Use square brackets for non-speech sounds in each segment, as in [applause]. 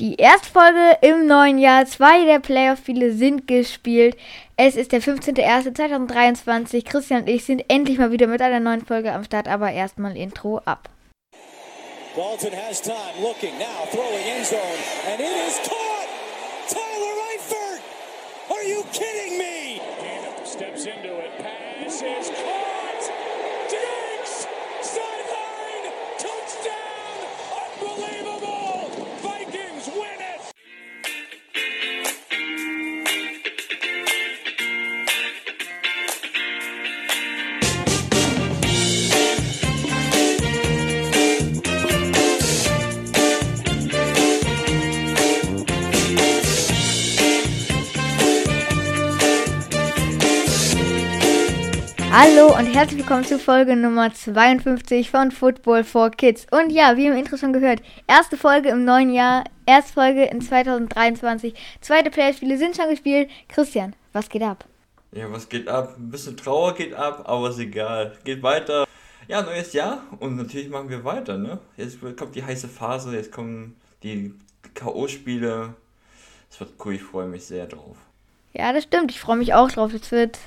Die erste Folge im neuen Jahr. Zwei der Playoff-Spiele sind gespielt. Es ist der 15.01.2023. Christian und ich sind endlich mal wieder mit einer neuen Folge am Start, aber erstmal Intro ab. Dalton has time, looking now, throwing end zone, and it is caught! Tyler Eifert! Are you kidding me? steps into it, pass is caught! Hallo und herzlich willkommen zu Folge Nummer 52 von Football for Kids. Und ja, wie im Intro schon gehört, erste Folge im neuen Jahr, erste Folge in 2023. Zweite Playerspiele sind schon gespielt. Christian, was geht ab? Ja, was geht ab? Ein bisschen Trauer geht ab, aber ist egal. Geht weiter. Ja, neues Jahr und natürlich machen wir weiter, ne? Jetzt kommt die heiße Phase, jetzt kommen die K.O.-Spiele. Es wird cool, ich freue mich sehr drauf. Ja, das stimmt. Ich freue mich auch drauf. Es wird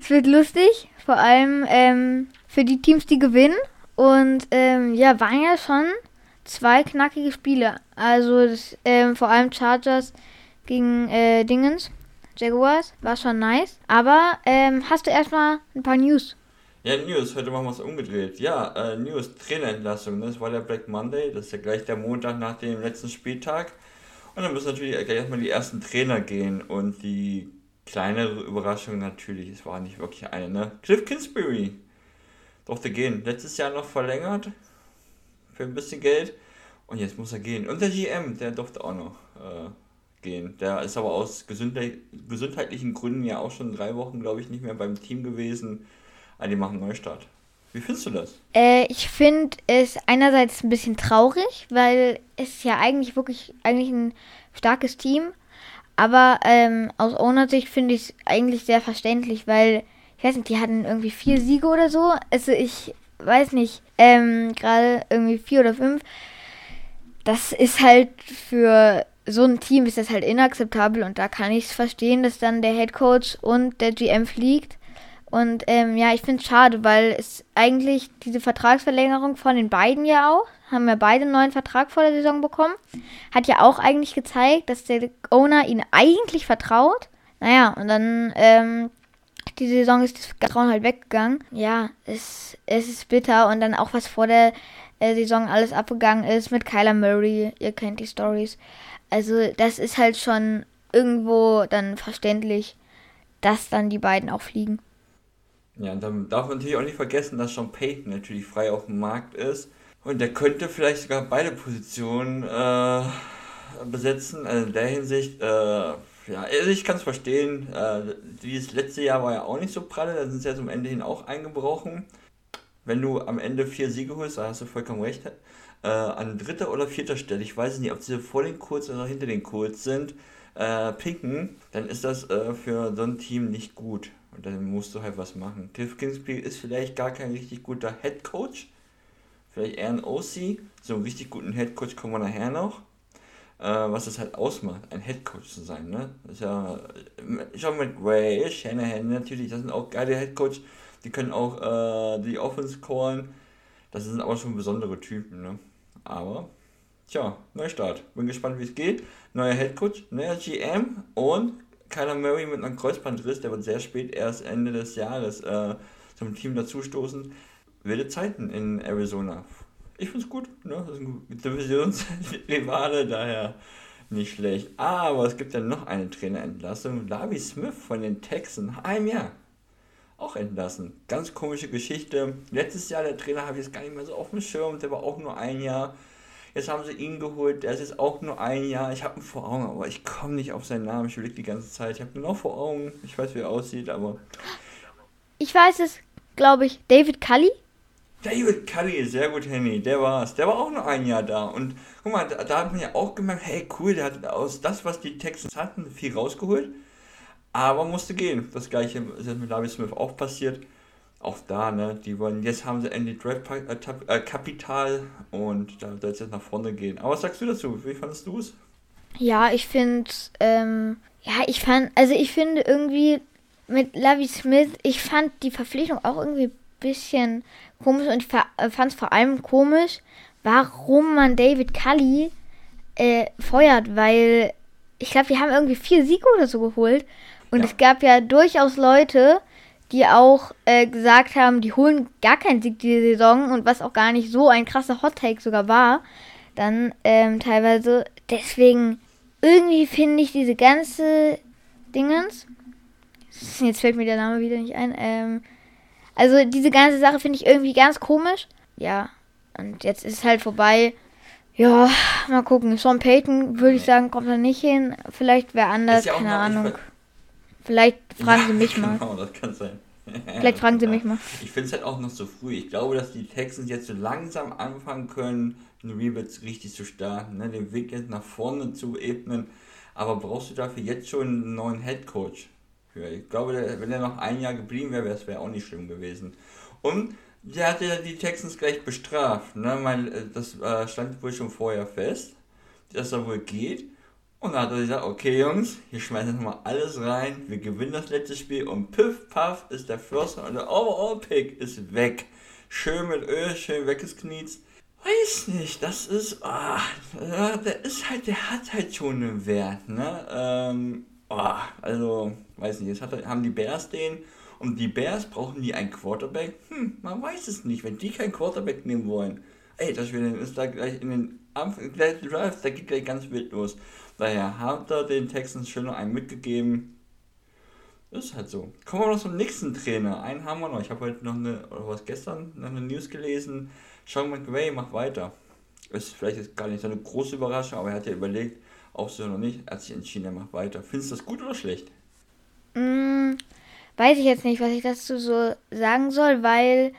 es wird lustig, vor allem ähm, für die Teams, die gewinnen. Und ähm, ja, waren ja schon zwei knackige Spiele. Also das, ähm, vor allem Chargers gegen äh, Dingens, Jaguars, war schon nice. Aber ähm, hast du erstmal ein paar News? Ja, News, heute machen wir es umgedreht. Ja, äh, News, Trainerentlassung. Das war der Black Monday, das ist ja gleich der Montag nach dem letzten Spieltag. Und dann müssen natürlich gleich erstmal die ersten Trainer gehen und die kleinere Überraschung natürlich, es war nicht wirklich eine, ne? Cliff Kingsbury durfte gehen. Letztes Jahr noch verlängert für ein bisschen Geld und jetzt muss er gehen. Und der GM, der durfte auch noch äh, gehen. Der ist aber aus gesundheit gesundheitlichen Gründen ja auch schon drei Wochen, glaube ich, nicht mehr beim Team gewesen. Also die machen Neustart. Wie findest du das? Äh, ich finde es einerseits ein bisschen traurig, weil es ja eigentlich wirklich eigentlich ein starkes Team ist aber ähm, aus Owner-Sicht finde ich es eigentlich sehr verständlich, weil, ich weiß nicht, die hatten irgendwie vier Siege oder so. Also ich weiß nicht, ähm, gerade irgendwie vier oder fünf. Das ist halt für so ein Team ist das halt inakzeptabel und da kann ich es verstehen, dass dann der Head Coach und der GM fliegt. Und ähm, ja, ich finde es schade, weil es eigentlich diese Vertragsverlängerung von den beiden ja auch haben ja beide einen neuen Vertrag vor der Saison bekommen. Hat ja auch eigentlich gezeigt, dass der Owner ihnen eigentlich vertraut. Naja, und dann, ähm, die Saison ist das Vertrauen halt weggegangen. Ja, es, es ist bitter. Und dann auch, was vor der äh, Saison alles abgegangen ist mit Kyler Murray. Ihr kennt die Stories. Also, das ist halt schon irgendwo dann verständlich, dass dann die beiden auch fliegen. Ja, und dann darf man natürlich auch nicht vergessen, dass Sean Payton natürlich frei auf dem Markt ist. Und der könnte vielleicht sogar beide Positionen äh, besetzen. Also in der Hinsicht, äh, ja, also ich kann es verstehen. Äh, dieses letzte Jahr war ja auch nicht so pralle, da sind sie ja zum Ende hin auch eingebrochen. Wenn du am Ende vier Siege holst, da hast du vollkommen recht. Äh, an dritter oder vierter Stelle, ich weiß nicht, ob sie vor den Kurz oder hinter den Kurz sind, äh, pinken, dann ist das äh, für so ein Team nicht gut. Und dann musst du halt was machen. Cliff Kingsbury ist vielleicht gar kein richtig guter Head Coach vielleicht eher ein OC, so einen richtig guten Headcoach kommen wir nachher noch. Äh, was es halt ausmacht, ein Headcoach zu sein, ne? Das ist ja schon mit Ray, Shanahan natürlich, das sind auch geile Headcoach, die können auch äh, die Offense callen. Das sind aber schon besondere Typen, ne? Aber, tja, Neustart. Bin gespannt, wie es geht. Neuer Headcoach, neuer GM und Kyler Murray mit einem Kreuzbandriss, der wird sehr spät erst Ende des Jahres äh, zum Team dazustoßen wilde Zeiten in Arizona. Ich finde es gut, ne? Das ein Divisionsrivale, daher nicht schlecht. Aber es gibt ja noch eine Trainerentlassung. Lavi Smith von den Texans, einem Jahr. Auch entlassen. Ganz komische Geschichte. Letztes Jahr, der Trainer habe ich jetzt gar nicht mehr so auf dem Schirm, der war auch nur ein Jahr. Jetzt haben sie ihn geholt, der ist jetzt auch nur ein Jahr. Ich habe ihn vor Augen, aber ich komme nicht auf seinen Namen. Ich überlege die ganze Zeit. Ich habe ihn noch vor Augen. Ich weiß, wie er aussieht, aber. Ich weiß es, glaube ich. David Cully? David Cully, sehr gut, Henny, der war's. Der war auch nur ein Jahr da. Und guck mal, da, da hat man ja auch gemerkt, hey, cool, der hat aus das, was die Texans hatten, viel rausgeholt. Aber musste gehen. Das gleiche ist mit David Smith auch passiert. Auch da, ne, die wollen, jetzt haben sie endlich Draft-Kapital äh, und da soll es jetzt nach vorne gehen. Aber was sagst du dazu? Wie fandest du es? Ja, ich finde, ähm, ja, ich fand, also ich finde irgendwie mit Lavi Smith, ich fand die Verpflichtung auch irgendwie bisschen komisch und ich äh, fand es vor allem komisch, warum man David Cully äh, feuert, weil ich glaube, wir haben irgendwie vier Siege oder so geholt und ja. es gab ja durchaus Leute, die auch äh, gesagt haben, die holen gar keinen Sieg diese Saison und was auch gar nicht so ein krasser Hot Take sogar war, dann ähm, teilweise. Deswegen irgendwie finde ich diese ganze Dingens. Jetzt fällt mir der Name wieder nicht ein. Ähm, also diese ganze Sache finde ich irgendwie ganz komisch. Ja, und jetzt ist es halt vorbei. Ja, mal gucken. Sean Payton würde ich sagen, kommt da nicht hin. Vielleicht wer anders, ja keine Ahnung. Vielleicht fragen ja, Sie mich [laughs] mal. Genau, das kann sein. Vielleicht fragen Sie mich mal. [laughs] Ich finde es halt auch noch so früh. Ich glaube, dass die Texans jetzt so langsam anfangen können, den Rebuild richtig zu starten, ne? den Weg jetzt nach vorne zu ebnen. Aber brauchst du dafür jetzt schon einen neuen Head Coach? Ich glaube, wenn er noch ein Jahr geblieben wäre, wäre es auch nicht schlimm gewesen. Und der hat ja die Texans gleich bestraft. Ne? Mein, äh, das äh, stand wohl schon vorher fest, dass er wohl geht. Und dann hat er gesagt, okay Jungs, hier schmeißen wir mal alles rein, wir gewinnen das letzte Spiel und piff, paff ist der First und der Overall Pick ist weg. Schön mit Öl, schön weggesknietzt. Weiß nicht, das ist, ah, der ist halt, der hat halt schon einen Wert, ne? Ähm, oh, also, weiß nicht, jetzt hat, haben die Bears den und die Bears brauchen die einen Quarterback? Hm, man weiß es nicht, wenn die keinen Quarterback nehmen wollen. Ey, das ist da gleich in den gleich Drive, da geht gleich ganz wild los. Daher hat er den Texans schon noch einen mitgegeben. Ist halt so. Kommen wir noch zum nächsten Trainer. Einen haben wir noch. Ich habe heute noch eine, oder was gestern, noch eine News gelesen. Sean McVay macht weiter. Ist vielleicht jetzt gar nicht so eine große Überraschung, aber er hat ja überlegt, auch so noch nicht, er hat sich entschieden, er macht weiter. Findest du das gut oder schlecht? Mm, weiß ich jetzt nicht, was ich dazu so sagen soll, weil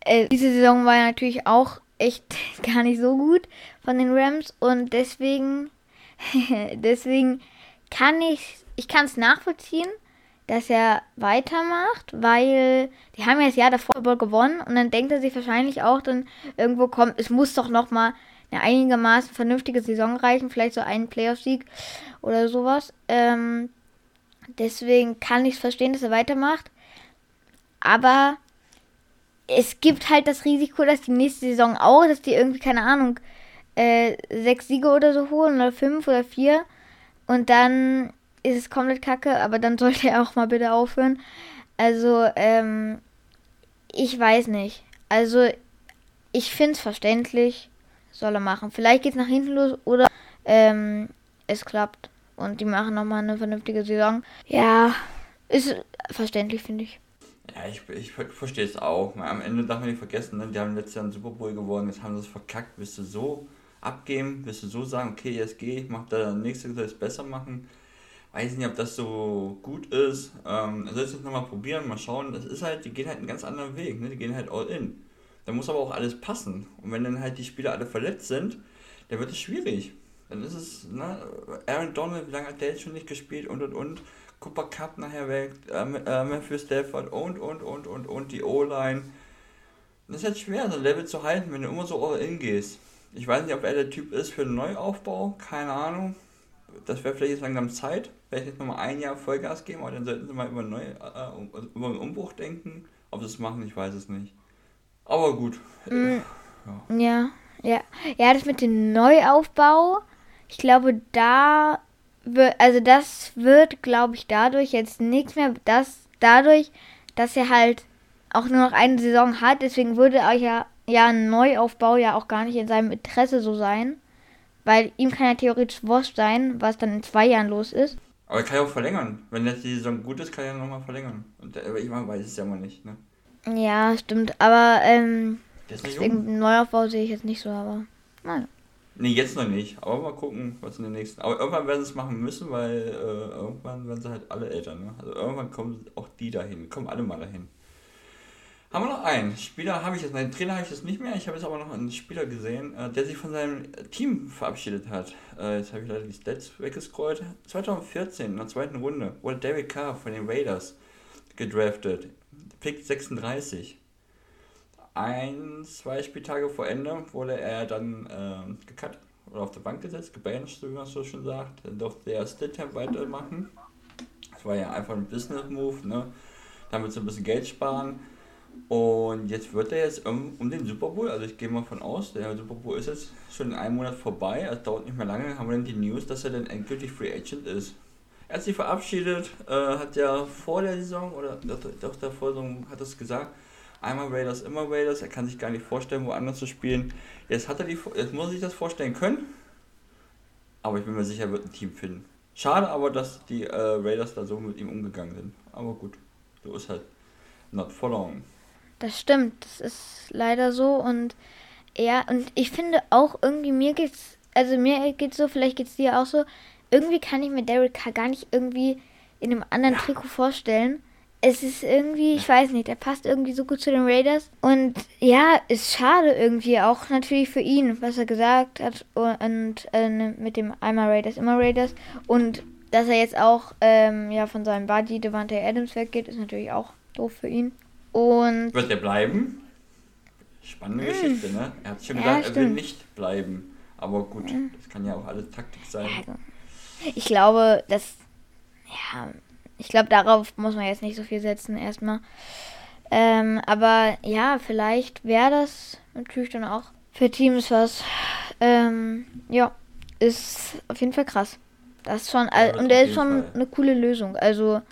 äh, diese Saison war natürlich auch echt [laughs] gar nicht so gut von den Rams und deswegen [laughs] deswegen kann ich, ich kann es nachvollziehen, dass er weitermacht, weil die haben ja das Jahr davor gewonnen und dann denkt er sich wahrscheinlich auch dann irgendwo kommt, es muss doch noch mal eine einigermaßen vernünftige Saison reichen, vielleicht so einen Playoff-Sieg oder sowas. Ähm, deswegen kann ich es verstehen, dass er weitermacht, aber es gibt halt das Risiko, dass die nächste Saison auch, dass die irgendwie keine Ahnung äh, sechs Siege oder so holen oder fünf oder vier und dann ist es komplett kacke, aber dann [laughs] sollte er auch mal bitte aufhören. Also, ähm, ich weiß nicht. Also, ich finde es verständlich, soll er machen. Vielleicht geht es nach hinten los oder ähm, es klappt und die machen nochmal eine vernünftige Saison. Ja, ist verständlich, finde ich. Ja, ich, ich verstehe es auch. Am Ende darf man nicht vergessen, ne? die haben letztes Jahr einen Super Bowl gewonnen, jetzt haben sie es verkackt. Bist du so abgeben? Wirst du so sagen, okay, jetzt gehe ich, mach da nächste soll es besser machen? Weiß nicht, ob das so gut ist. Ähm, soll es nochmal probieren, mal schauen. Das ist halt, die gehen halt einen ganz anderen Weg, ne? Die gehen halt all in. Da muss aber auch alles passen. Und wenn dann halt die Spieler alle verletzt sind, dann wird es schwierig. Dann ist es, ne, Aaron Donald, wie lange hat der jetzt schon nicht gespielt und und und. Cooper Cup nachher weg, äh, äh, Matthew Stafford und und und und und die O-Line. Das ist halt schwer, so ein Level zu halten, wenn du immer so all in gehst. Ich weiß nicht, ob er der Typ ist für einen Neuaufbau, keine Ahnung. Das wäre vielleicht jetzt langsam Zeit. Vielleicht jetzt nochmal ein Jahr Vollgas geben, aber dann sollten sie mal über, neu, äh, über einen Umbruch denken. Ob sie es machen, ich weiß es nicht. Aber gut. Mm, ja. ja, ja. Ja, das mit dem Neuaufbau, ich glaube, da wird, also das wird, glaube ich, dadurch jetzt nichts mehr, das dadurch, dass er halt auch nur noch eine Saison hat, deswegen würde er ja ja ein Neuaufbau ja auch gar nicht in seinem Interesse so sein. Weil ihm kann ja theoretisch wurscht sein, was dann in zwei Jahren los ist. Aber er kann ja auch verlängern. Wenn jetzt die Saison gut ist, kann er nochmal verlängern. Und ich weiß es ja mal nicht, ne? Ja, stimmt. Aber ähm, deswegen Neuaufbau sehe ich jetzt nicht so, aber naja. Nee, jetzt noch nicht. Aber mal gucken, was in den nächsten. Aber irgendwann werden sie es machen müssen, weil äh, irgendwann werden sie halt alle älter, ne? Also irgendwann kommen auch die dahin. Kommen alle mal dahin. Haben wir noch einen Spieler, habe ich jetzt, meinen Trainer habe ich jetzt nicht mehr, ich habe jetzt aber noch einen Spieler gesehen, äh, der sich von seinem Team verabschiedet hat. Äh, jetzt habe ich leider die Stats weggescrollt. 2014, in der zweiten Runde, wurde David Carr von den Raiders gedraftet. Pick 36. Ein, zwei Spieltage vor Ende wurde er dann äh, gecut oder auf der Bank gesetzt, gebancht, wie man so schon sagt. Dann durfte er Stidham weitermachen. Das war ja einfach ein Business-Move, ne? Damit so ein bisschen Geld sparen. Und jetzt wird er jetzt um, um den Super Bowl, also ich gehe mal von aus, der Super Bowl ist jetzt schon in einem Monat vorbei, also dauert nicht mehr lange, haben wir dann die News, dass er dann endgültig Free Agent ist. Er hat sich verabschiedet, äh, hat ja vor der Saison, oder doch, der Saison hat es gesagt, einmal Raiders, immer Raiders, er kann sich gar nicht vorstellen, woanders zu spielen. Jetzt hat er die, jetzt muss er sich das vorstellen können, aber ich bin mir sicher, er wird ein Team finden. Schade aber, dass die äh, Raiders da so mit ihm umgegangen sind. Aber gut, so ist halt not for long. Das stimmt, das ist leider so und ja, und ich finde auch irgendwie mir geht's, also mir geht's so, vielleicht geht's dir auch so, irgendwie kann ich mir Derek Carr gar nicht irgendwie in einem anderen. Trikot vorstellen es ist irgendwie, ich weiß nicht, er passt irgendwie so gut zu den Raiders. Und ja, ist schade irgendwie auch natürlich für ihn, was er gesagt hat. Und äh, mit dem einmal Raiders, immer Raiders. Und dass er jetzt auch ähm, ja, von seinem Buddy Devante Adams weggeht, ist natürlich auch doof für ihn. Und Wird er bleiben? Spannende mh. Hm. Geschichte, ne? Er hat schon ja, gesagt, er will nicht bleiben. Aber gut, mhm. das kann ja auch alles Taktik sein. Ja, ich glaube, dass ja, ich glaube, darauf muss man jetzt nicht so viel setzen erstmal. Ähm, aber ja, vielleicht wäre das natürlich dann auch für Teams was. Ähm, ja, ist auf jeden Fall krass. Das ist schon, ja, und der ist schon Fall. eine coole Lösung. Also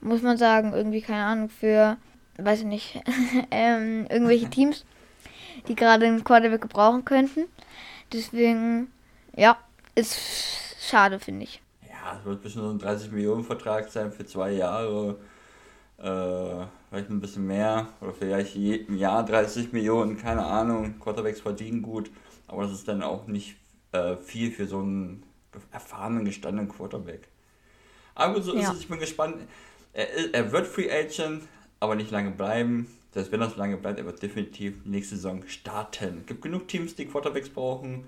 muss man sagen, irgendwie keine Ahnung für, weiß ich nicht, [laughs] ähm, irgendwelche [laughs] Teams, die gerade einen Quarterback gebrauchen könnten. Deswegen, ja, ist schade, finde ich ja, es wird bestimmt so ein 30 Millionen Vertrag sein für zwei Jahre. Äh, vielleicht ein bisschen mehr oder vielleicht ein Jahr 30 Millionen, keine Ahnung. Quarterbacks verdienen gut, aber das ist dann auch nicht äh, viel für so einen erfahrenen, gestandenen Quarterback. Aber so ja. ist es, ich bin gespannt. Er, er wird Free Agent, aber nicht lange bleiben. Das wenn er so lange bleibt, er wird definitiv nächste Saison starten. Es gibt genug Teams, die Quarterbacks brauchen.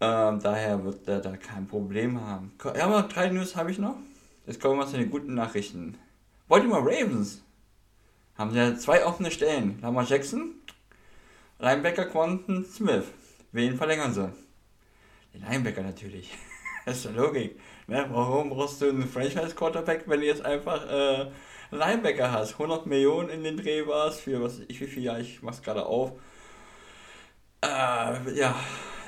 Ähm, daher wird er da kein Problem haben. Ja, aber drei News habe ich noch. Jetzt kommen wir zu den guten Nachrichten. Baltimore Ravens haben ja zwei offene Stellen. Lamar Jackson, Linebacker Quanten Smith. Wen verlängern sie? Den Linebacker natürlich. [laughs] das ist ja Logik. Ne? Warum brauchst du einen Franchise-Quarterback, wenn du jetzt einfach äh, Linebacker hast? 100 Millionen in den Dreh warst für was ich wie viel Jahr, ich mach's gerade auf. Äh, ja,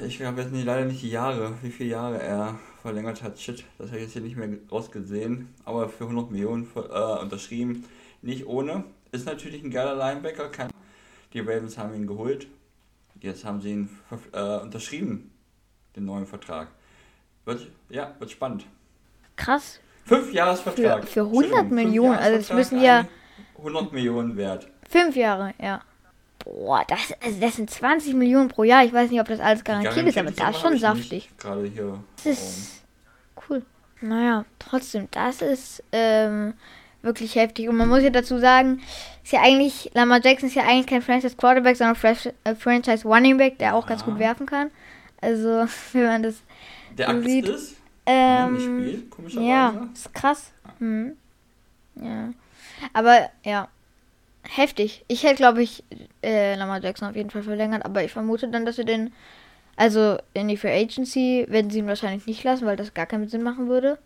ich habe jetzt nicht, leider nicht die Jahre, wie viele Jahre er verlängert hat. Shit, das habe ich jetzt hier nicht mehr rausgesehen. Aber für 100 Millionen äh, unterschrieben. Nicht ohne. Ist natürlich ein geiler Linebacker. Kein, die Ravens haben ihn geholt. Jetzt haben sie ihn äh, unterschrieben, den neuen Vertrag. Wird, ja, wird spannend. Krass. Fünf Jahresvertrag. Für, für 100 Millionen, also das müssen ja... 100 Millionen wert. Fünf Jahre, ja. Boah, das, also das sind 20 Millionen pro Jahr. Ich weiß nicht, ob das alles garantiert ist, aber das ist schon saftig. Gerade hier. Das ist cool. Naja, trotzdem, das ist ähm, wirklich heftig. Und man muss ja dazu sagen, ist ja eigentlich, Lamar Jackson ist ja eigentlich kein Franchise Quarterback, sondern Fresh, äh, Franchise Running Back, der auch ganz gut werfen kann. Also, [laughs] wenn man das der so sieht. ist? Ähm, spielt. Ja, ist krass. Hm. Ja. Aber, ja, heftig. Ich hätte, glaube ich, äh, Lamar Jackson auf jeden Fall verlängert, aber ich vermute dann, dass sie den, also in die Free Agency werden sie ihn wahrscheinlich nicht lassen, weil das gar keinen Sinn machen würde.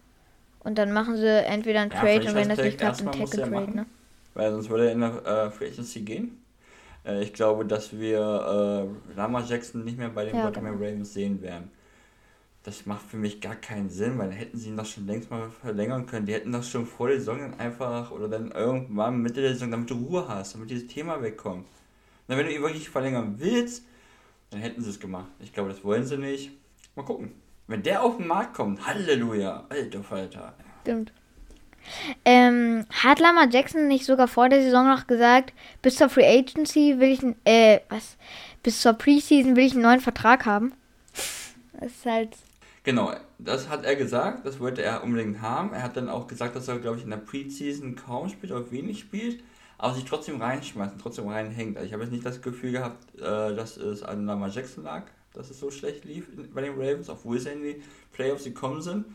Und dann machen sie entweder einen ja, Trade und wenn das nicht klappt, einen Tackle Trade, ne? Weil sonst würde er in der äh, Free Agency gehen. Äh, ich glaube, dass wir äh, Lamar Jackson nicht mehr bei den ja, Baltimore genau. Ravens sehen werden das macht für mich gar keinen Sinn, weil hätten sie ihn doch schon längst mal verlängern können. Die hätten das schon vor der Saison einfach oder dann irgendwann Mitte der Saison, damit du Ruhe hast, damit dieses Thema wegkommt. Na, wenn du ihn wirklich verlängern willst, dann hätten sie es gemacht. Ich glaube, das wollen sie nicht. Mal gucken. Wenn der auf den Markt kommt, Halleluja, alter Falter. Stimmt. Ähm, hat Lama Jackson nicht sogar vor der Saison noch gesagt, bis zur Free Agency will ich, äh, was? Bis zur Preseason will ich einen neuen Vertrag haben? Das ist halt Genau, das hat er gesagt, das wollte er unbedingt haben. Er hat dann auch gesagt, dass er, glaube ich, in der Preseason kaum spielt oder wenig spielt, aber sich trotzdem reinschmeißt und trotzdem reinhängt. Also ich habe jetzt nicht das Gefühl gehabt, äh, dass es an Lamar Jackson lag, dass es so schlecht lief bei den Ravens, obwohl sie in die Playoffs gekommen sind.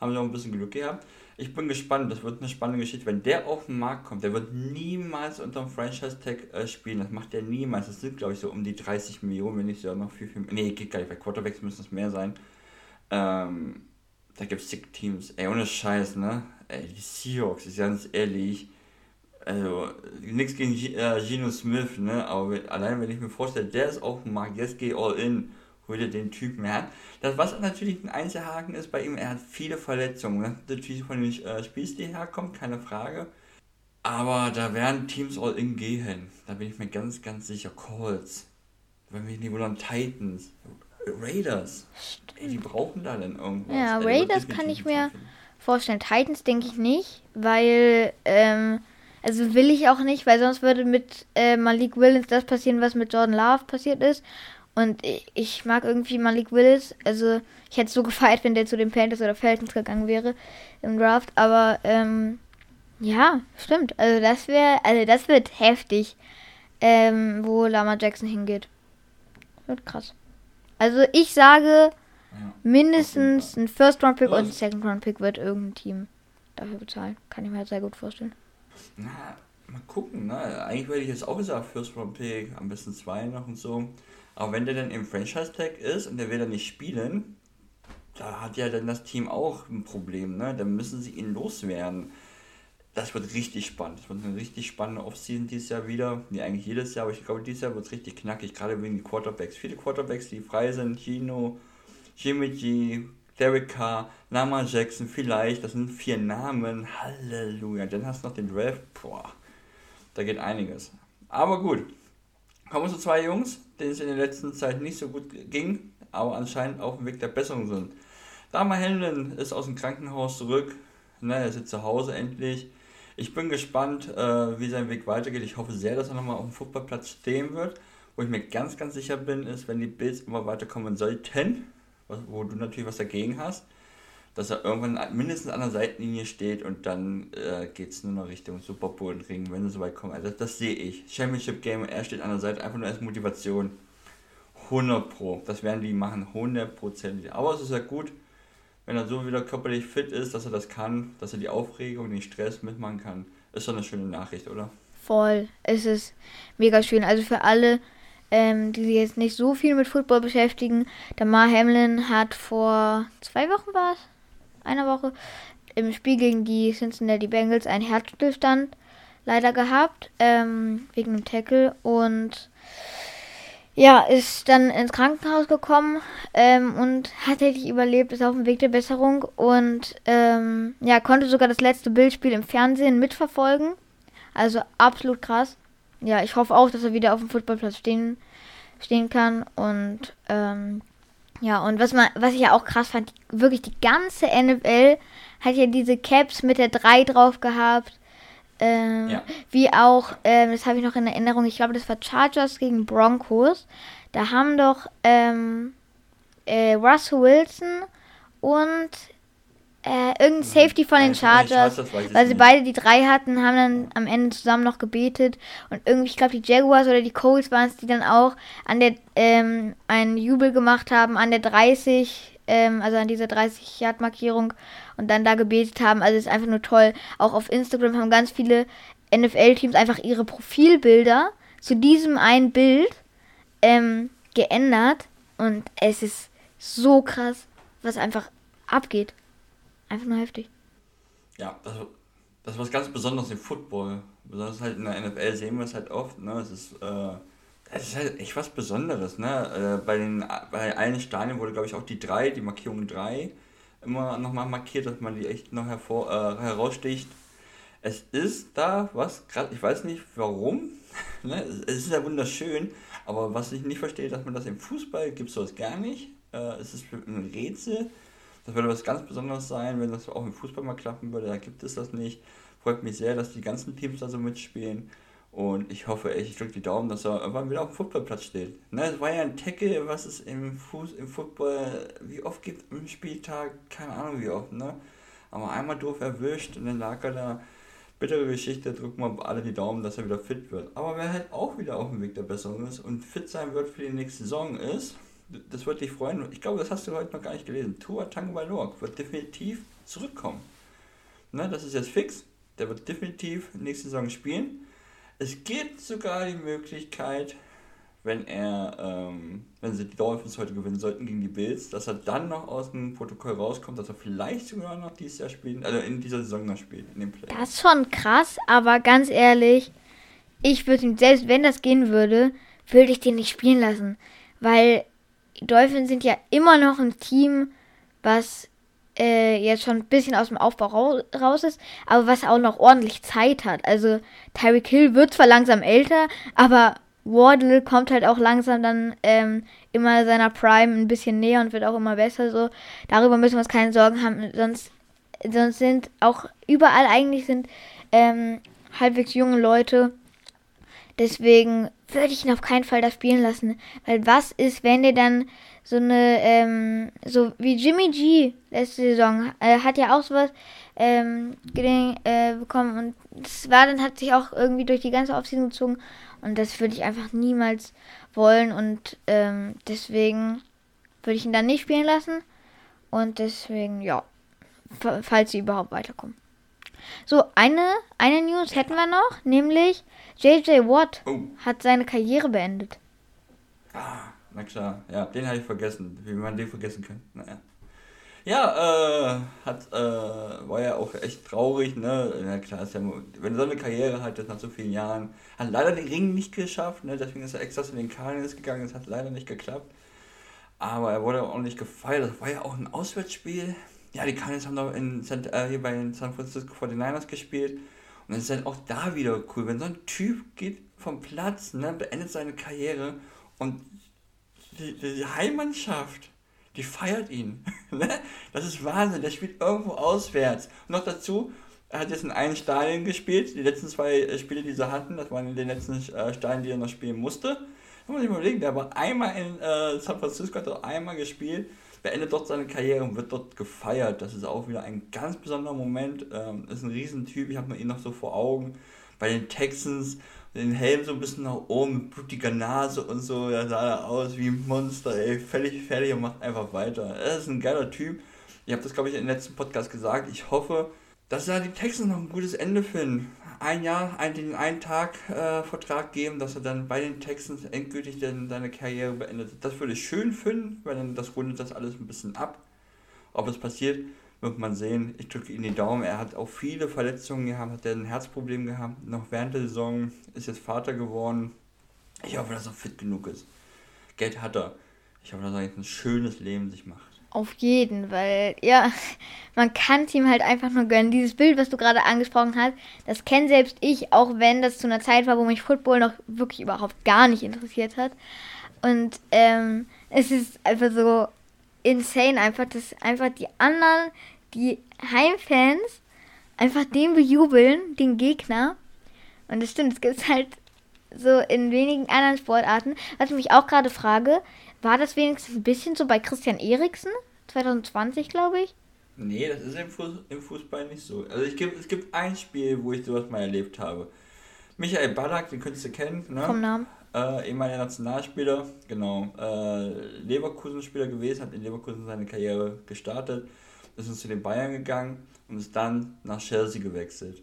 haben sie auch ein bisschen Glück gehabt. Ich bin gespannt, das wird eine spannende Geschichte. Wenn der auf den Markt kommt, der wird niemals unter dem Franchise-Tag äh, spielen. Das macht der niemals. Das sind, glaube ich, so um die 30 Millionen, wenn nicht sogar noch viel, viel mehr. Nee, geht gar nicht. Bei Quarterbacks müssen es mehr sein. Ähm, da gibt es Teams. Ey, ohne Scheiß, ne? Ey, die Seahawks, ist ganz ehrlich. Also, nichts gegen G äh, Geno Smith, ne? Aber wenn, allein wenn ich mir vorstelle, der ist auf dem Markt, jetzt geh all in hol dir den Typen her. Das, was natürlich ein Einzelhaken ist bei ihm, er hat viele Verletzungen. Das natürlich von dem äh, Spielstil herkommt, keine Frage. Aber da werden Teams all in gehen. Da bin ich mir ganz, ganz sicher. Colts. Wenn wir nicht wundern, Titans. Raiders. Ey, die brauchen da dann irgendwas. Ja, Also, Raiders kann ich mir vorstellen. Titans denke ich nicht, weil, ähm, also will ich auch nicht, weil sonst würde mit äh, Malik Willis das passieren, was mit Jordan Love passiert ist. Und ich, ich mag irgendwie Malik Willis. Also ich hätte es so [laughs] gefeiert, wenn der zu den Panthers oder Falcons gegangen wäre im Draft. Aber ähm, ja, stimmt. Also das wäre, also das wird heftig, ähm, wo Lama Jackson hingeht. Wird krass. Also ich sage, Ja. mindestens ein First-Round-Pick Was? und ein Second-Round-Pick wird irgendein Team dafür bezahlen. Kann ich mir halt sehr gut vorstellen. Na, mal gucken, ne? Eigentlich hätte ich jetzt auch gesagt, First Round Pick, am besten zwei noch und so. Aber wenn der dann im Franchise Tag ist und der will dann nicht spielen, da hat ja dann das Team auch ein Problem, ne? Dann müssen sie ihn loswerden. Das wird richtig spannend. Das wird eine richtig spannende Offseason dieses Jahr wieder. Nee, eigentlich jedes Jahr, aber ich glaube, dieses Jahr wird es richtig knackig, gerade wegen den Quarterbacks. Viele Quarterbacks, die frei sind, Gino, Jimmy G, Derek Carr, Lama Jackson, vielleicht, das sind vier Namen, Halleluja. Dann hast du noch den Draft, boah, da geht einiges. Aber gut, kommen wir zu zwei Jungs, denen es in der letzten Zeit nicht so gut ging, aber anscheinend auf dem Weg der Besserung sind. Dama Hamlin ist aus dem Krankenhaus zurück, ne, er sitzt zu Hause endlich. Ich bin gespannt, äh, wie sein Weg weitergeht. Ich hoffe sehr, dass er nochmal auf dem Fußballplatz stehen wird. Wo ich mir ganz, ganz sicher bin, ist, wenn die Bills immer weiterkommen sollten, wo du natürlich was dagegen hast, dass er irgendwann mindestens an der Seitenlinie steht und dann äh, geht es nur noch Richtung Super Bowl Ring, wenn sie so weit kommen. Also das, das sehe ich. Championship Game, er steht an der Seite einfach nur als Motivation. 100 Pro. Das werden die machen, 100%. Aber es ist ja gut, wenn er so wieder körperlich fit ist, dass er das kann, dass er die Aufregung, den Stress mitmachen kann. Ist doch eine schöne Nachricht, oder? Voll. Es ist mega schön. Also für alle, ähm, die sich jetzt nicht so viel mit Football beschäftigen, der Mar Hamlin hat vor zwei Wochen war es, einer Woche, im Spiel gegen die Cincinnati Bengals einen Herzstillstand leider gehabt, ähm, wegen einem Tackle und ja, ist dann ins Krankenhaus gekommen ähm, und hat tatsächlich überlebt, ist auf dem Weg der Besserung und ähm, ja, konnte sogar das letzte Bildspiel im Fernsehen mitverfolgen. Also absolut krass. Ja, ich hoffe auch, dass er wieder auf dem Footballplatz stehen, stehen kann. Und ähm, ja, und was man, was ich ja auch krass fand, die, wirklich die ganze NFL hat ja diese Caps mit der 3 drauf gehabt. Ähm, Ja. Wie auch, ähm, das habe ich noch in Erinnerung, ich glaube, das war Chargers gegen Broncos. Da haben doch ähm, äh, Russell Wilson und äh, irgendein Safety von den Chargers, weil sie nicht. beide die drei hatten, haben dann am Ende zusammen noch gebetet und irgendwie, ich glaube, die Jaguars oder die Colts waren es, die dann auch an der ähm, einen Jubel gemacht haben an der 30, ähm, also an dieser 30-Yard-Markierung und dann da gebetet haben. Also es ist einfach nur toll. Auch auf Instagram haben ganz viele NFL-Teams einfach ihre Profilbilder zu diesem einen Bild ähm, geändert und es ist so krass, was einfach abgeht. Einfach nur heftig. Ja, das, das ist was ganz Besonderes im Football. Besonders halt in der NFL sehen wir es halt oft. Ne? Es, ist, äh, es ist halt echt was Besonderes. Ne? Äh, bei, den, bei allen Stadien wurde, glaube ich, auch die 3, die Markierung 3, immer nochmal markiert, dass man die echt noch hervor, äh, heraussticht. Es ist da was, gerade ich weiß nicht warum, [laughs] ne? es es ist ja wunderschön, aber was ich nicht verstehe, dass man das im Fußball gibt, sowas gar nicht. Äh, es ist ein Rätsel. Das würde was ganz Besonderes sein, wenn das auch im Fußball mal klappen würde. Da gibt es das nicht. Freut mich sehr, dass die ganzen Teams da so mitspielen. Und ich hoffe echt, ich drücke die Daumen, dass er irgendwann wieder auf dem Fußballplatz steht. Ne, es war ja ein Tackle, was es im, Fuß, im Football, wie oft gibt im Spieltag, keine Ahnung wie oft, ne? Aber einmal doof erwischt und dann lag er da. Bittere Geschichte, drücken wir alle die Daumen, dass er wieder fit wird. Aber wer halt auch wieder auf dem Weg der Besserung ist und fit sein wird für die nächste Saison ist, das wird dich freuen. Ich glaube, das hast du heute noch gar nicht gelesen. Tua Tagovailoa wird definitiv zurückkommen. Ne, das ist jetzt fix. Der wird definitiv nächste Saison spielen. Es gibt sogar die Möglichkeit, wenn er, ähm, wenn sie die Dolphins heute gewinnen sollten gegen die Bills, dass er dann noch aus dem Protokoll rauskommt, dass er vielleicht sogar noch dieses Jahr spielt, also in dieser Saison noch spielt, in dem Play. Das ist schon krass, aber ganz ehrlich, ich würde ihn, selbst wenn das gehen würde, würde ich den nicht spielen lassen. Weil die Dolphins sind ja immer noch ein Team, was äh, jetzt schon ein bisschen aus dem Aufbau raus ist, aber was auch noch ordentlich Zeit hat. Also Tyreek Hill wird zwar langsam älter, aber Wardle kommt halt auch langsam dann ähm, immer seiner Prime ein bisschen näher und wird auch immer besser. So darüber müssen wir uns keine Sorgen haben. Sonst, sonst sind auch überall eigentlich sind ähm, halbwegs junge Leute. Deswegen würde ich ihn auf keinen Fall da spielen lassen. Weil was ist, wenn der dann so eine, ähm, so wie Jimmy G letzte Saison, äh, hat ja auch sowas ähm, äh, bekommen und das war dann, hat sich auch irgendwie durch die ganze Offseason gezogen und das würde ich einfach niemals wollen und ähm, deswegen würde ich ihn dann nicht spielen lassen und deswegen, ja, falls sie überhaupt weiterkommen. So, eine, eine News hätten wir noch, nämlich JJ Watt oh. hat seine Karriere beendet. Ah, na klar. Ja, den habe ich vergessen. Wie man den vergessen kann. Naja. Ja, äh, hat, äh, war ja auch echt traurig, ne? Na klar, ist ja, wenn er so eine Karriere hat, jetzt nach so vielen Jahren, hat leider den Ring nicht geschafft, ne? Deswegen ist er extra zu den Cardinals gegangen, das hat leider nicht geklappt. Aber er wurde auch nicht gefeiert, das war ja auch ein Auswärtsspiel. Ja, die Cardinals haben doch in, äh, hier bei den San Francisco 49ers gespielt. Und es ist dann auch da wieder cool, wenn so ein Typ geht vom Platz, ne, beendet seine Karriere und die, die Heimmannschaft, die feiert ihn. [laughs] Ne? das ist Wahnsinn, der spielt irgendwo auswärts. Und noch dazu, er hat jetzt in einem Stadion gespielt, die letzten zwei äh, Spiele, die sie hatten, das waren in den letzten äh, Stadien, die er noch spielen musste. Da muss ich mal überlegen, der war einmal in äh, San Francisco, hat er einmal gespielt beendet dort seine Karriere und wird dort gefeiert. Das ist auch wieder ein ganz besonderer Moment. Ähm, ist ein Riesentyp, ich habe mir ihn noch so vor Augen. Bei den Texans, den Helm so ein bisschen nach oben, mit blutiger Nase und so, da sah er aus wie ein Monster, ey, völlig fertig und macht einfach weiter. Er ist ein geiler Typ. Ich habe das, glaube ich, im letzten Podcast gesagt. Ich hoffe, dass da die Texans noch ein gutes Ende finden ein Jahr, ein, den einen Tag äh, Vertrag geben, dass er dann bei den Texans endgültig dann seine Karriere beendet. Das würde ich schön finden, weil dann das rundet das alles ein bisschen ab. Ob es passiert, wird man sehen. Ich drücke ihm die Daumen. Er hat auch viele Verletzungen gehabt, hat ein Herzproblem gehabt, noch während der Saison, ist jetzt Vater geworden. Ich hoffe, dass er fit genug ist. Geld hat er. Ich hoffe, dass er jetzt ein schönes Leben sich macht. Auf jeden, weil, ja, man kann es ihm halt einfach nur gönnen. Dieses Bild, was du gerade angesprochen hast, das kenne selbst ich, auch wenn das zu einer Zeit war, wo mich Football noch wirklich überhaupt gar nicht interessiert hat. Und ähm, es ist einfach so insane, einfach, dass einfach die anderen, die Heimfans, einfach den bejubeln, den Gegner. Und das stimmt, es gibt halt so in wenigen anderen Sportarten. Was ich mich auch gerade frage, war das wenigstens ein bisschen so bei Christian Eriksen? 2020, glaube ich. Nee, das ist im, Fuß, im Fußball nicht so. Also ich gibt, es gibt ein Spiel, wo ich sowas mal erlebt habe. Michael Ballack, den könntest du kennen, ne? Vom Namen. Äh, ehemaliger Nationalspieler, genau. Äh, Leverkusen-Spieler gewesen, hat in Leverkusen seine Karriere gestartet, ist zu den Bayern gegangen und ist dann nach Chelsea gewechselt.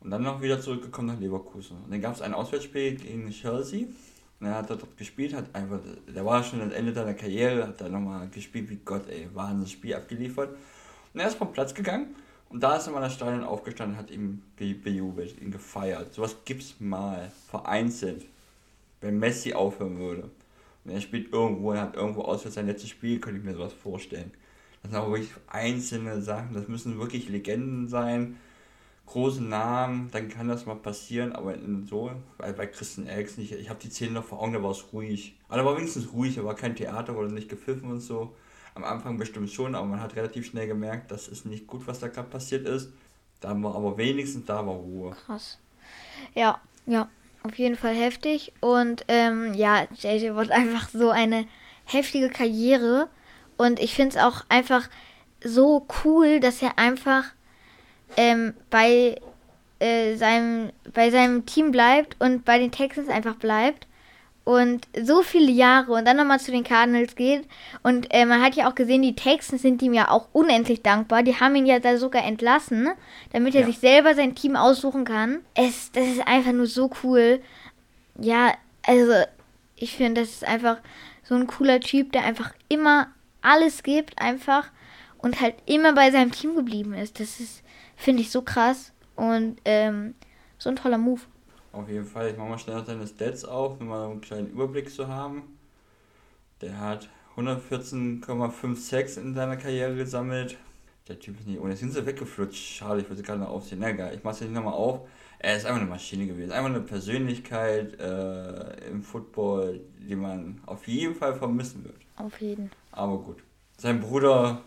Und dann noch wieder zurückgekommen nach Leverkusen. Und dann gab es ein Auswärtsspiel gegen Chelsea und er hat dort gespielt, hat einfach, der war schon am Ende seiner Karriere, hat da nochmal gespielt wie Gott, ey, wahnsinniges Spiel abgeliefert. Und er ist vom Platz gegangen und da ist er mal der Stadion aufgestanden hat ihn bejubelt, ihn gefeiert. Sowas gibt's mal, vereinzelt, wenn Messi aufhören würde. Und er spielt irgendwo und hat irgendwo aus für sein letztes Spiel, könnte ich mir sowas vorstellen. Das sind aber wirklich einzelne Sachen, das müssen wirklich Legenden sein großen Namen, dann kann das mal passieren, aber in so, weil bei Christian Eriksen, ich, ich habe die Szene noch vor Augen, da war es ruhig. Aber war wenigstens ruhig, da war kein Theater, wurde nicht gepfiffen und so. Am Anfang bestimmt schon, aber man hat relativ schnell gemerkt, das ist nicht gut, was da gerade passiert ist. Da war aber wenigstens da war Ruhe. Krass. Ja, ja, auf jeden Fall heftig. Und ähm, ja, JJ wird einfach so eine heftige Karriere. Und ich finde es auch einfach so cool, dass er einfach ähm, bei, äh, seinem, bei seinem Team bleibt und bei den Texans einfach bleibt. Und so viele Jahre und dann nochmal zu den Cardinals geht. Und äh, man hat ja auch gesehen, die Texans sind ihm ja auch unendlich dankbar. Die haben ihn ja da sogar entlassen, damit er ja. sich selber sein Team aussuchen kann. Es, das ist einfach nur so cool. Ja, also ich finde, das ist einfach so ein cooler Typ, der einfach immer alles gibt, einfach und halt immer bei seinem Team geblieben ist. Das ist, finde ich, so krass und ähm, so ein toller Move. Auf jeden Fall. Ich mache mal schnell seine Stats auf, um mal einen kleinen Überblick zu haben. Der hat 114,5 Sex in seiner Karriere gesammelt. Der Typ ist nicht ohne. Jetzt sind sie weggeflutscht. Schade, ich würde sie gerade noch aufsehen. Na egal, ich mache es nicht nochmal auf. Er ist einfach eine Maschine gewesen. Einfach eine Persönlichkeit äh, im Football, die man auf jeden Fall vermissen wird. Auf jeden. Aber gut. Sein Bruder,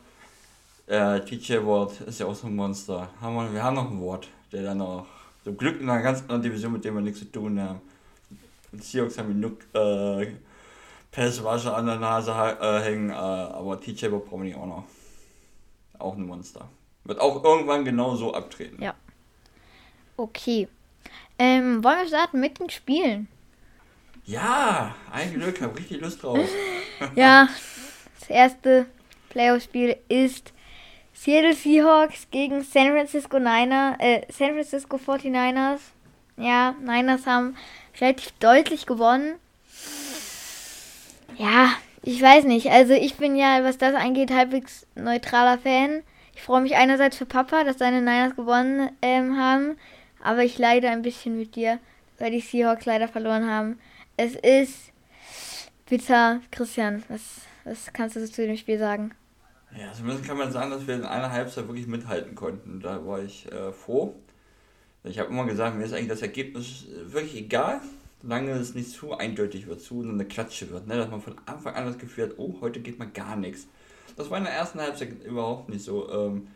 äh, TJ Ward, ist ja auch so ein Monster. Haben wir, wir haben noch ein Wort, der dann noch zum Glück in einer ganz anderen Division, mit dem wir nichts zu tun haben. Die Seahawks haben genug äh, Passwasche an der Nase äh, hängen, äh, aber TJ brauchen wir auch noch. Auch ein Monster. Wird auch irgendwann genau so abtreten. Ja. Okay. Ähm, wollen wir starten mit den Spielen? Ja, ein Glück, habe richtig Lust drauf. [laughs] ja, das erste Playoff-Spiel ist Seattle Seahawks gegen San Francisco Niner, äh, San Francisco 49ers. Ja, Niners haben relativ deutlich gewonnen. Ja, ich weiß nicht. Also ich bin ja, was das angeht, halbwegs neutraler Fan. Ich freue mich einerseits für Papa, dass seine Niners gewonnen ähm, haben. Aber ich leide ein bisschen mit dir, weil die Seahawks leider verloren haben. Es ist bitter. Christian, was, was kannst du zu dem Spiel sagen? Ja, zumindest kann man sagen, dass wir in einer Halbzeit wirklich mithalten konnten. Da war ich äh, froh. Ich habe immer gesagt, mir ist eigentlich das Ergebnis wirklich egal, solange es nicht zu eindeutig wird, zu so eine Klatsche wird. Ne? Dass man von Anfang an das Gefühl hat, oh, heute geht mal gar nichts. Das war in der ersten Halbzeit überhaupt nicht so. Ähm,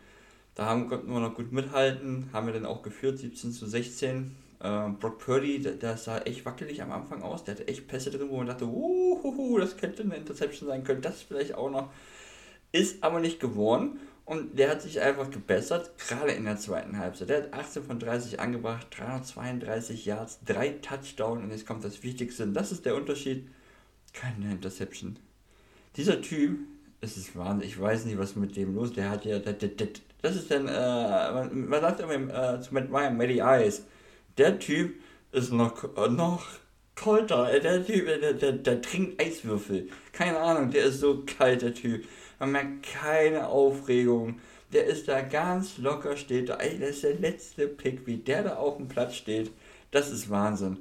da haben, konnten wir noch gut mithalten, haben wir dann auch geführt, 17 zu 16. Ähm, Brock Purdy, der, der, sah echt wackelig am Anfang aus. Der hatte echt Pässe drin, wo man dachte, uh, das könnte eine Interception sein, könnte das vielleicht auch noch ist aber nicht geworden und der hat sich einfach gebessert, gerade in der zweiten Halbzeit. Der hat 18 von 30 angebracht, 332 Yards, drei Touchdowns und jetzt kommt das Wichtigste. Und das ist der Unterschied. Keine Interception. Dieser Typ, es ist Wahnsinn, ich weiß nicht, was mit dem los. Der hat ja, das ist dann, äh, man, man, sagt immer äh, zu Matt Ryan, Matty Eyes. Der Typ ist noch, äh, noch kolter. Der Typ, der, der, der trinkt Eiswürfel. Keine Ahnung, der ist so kalt, der Typ. Man merkt keine Aufregung. Der ist da ganz locker, steht da. Ey, das ist der letzte Pick, wie der da auf dem Platz steht. Das ist Wahnsinn.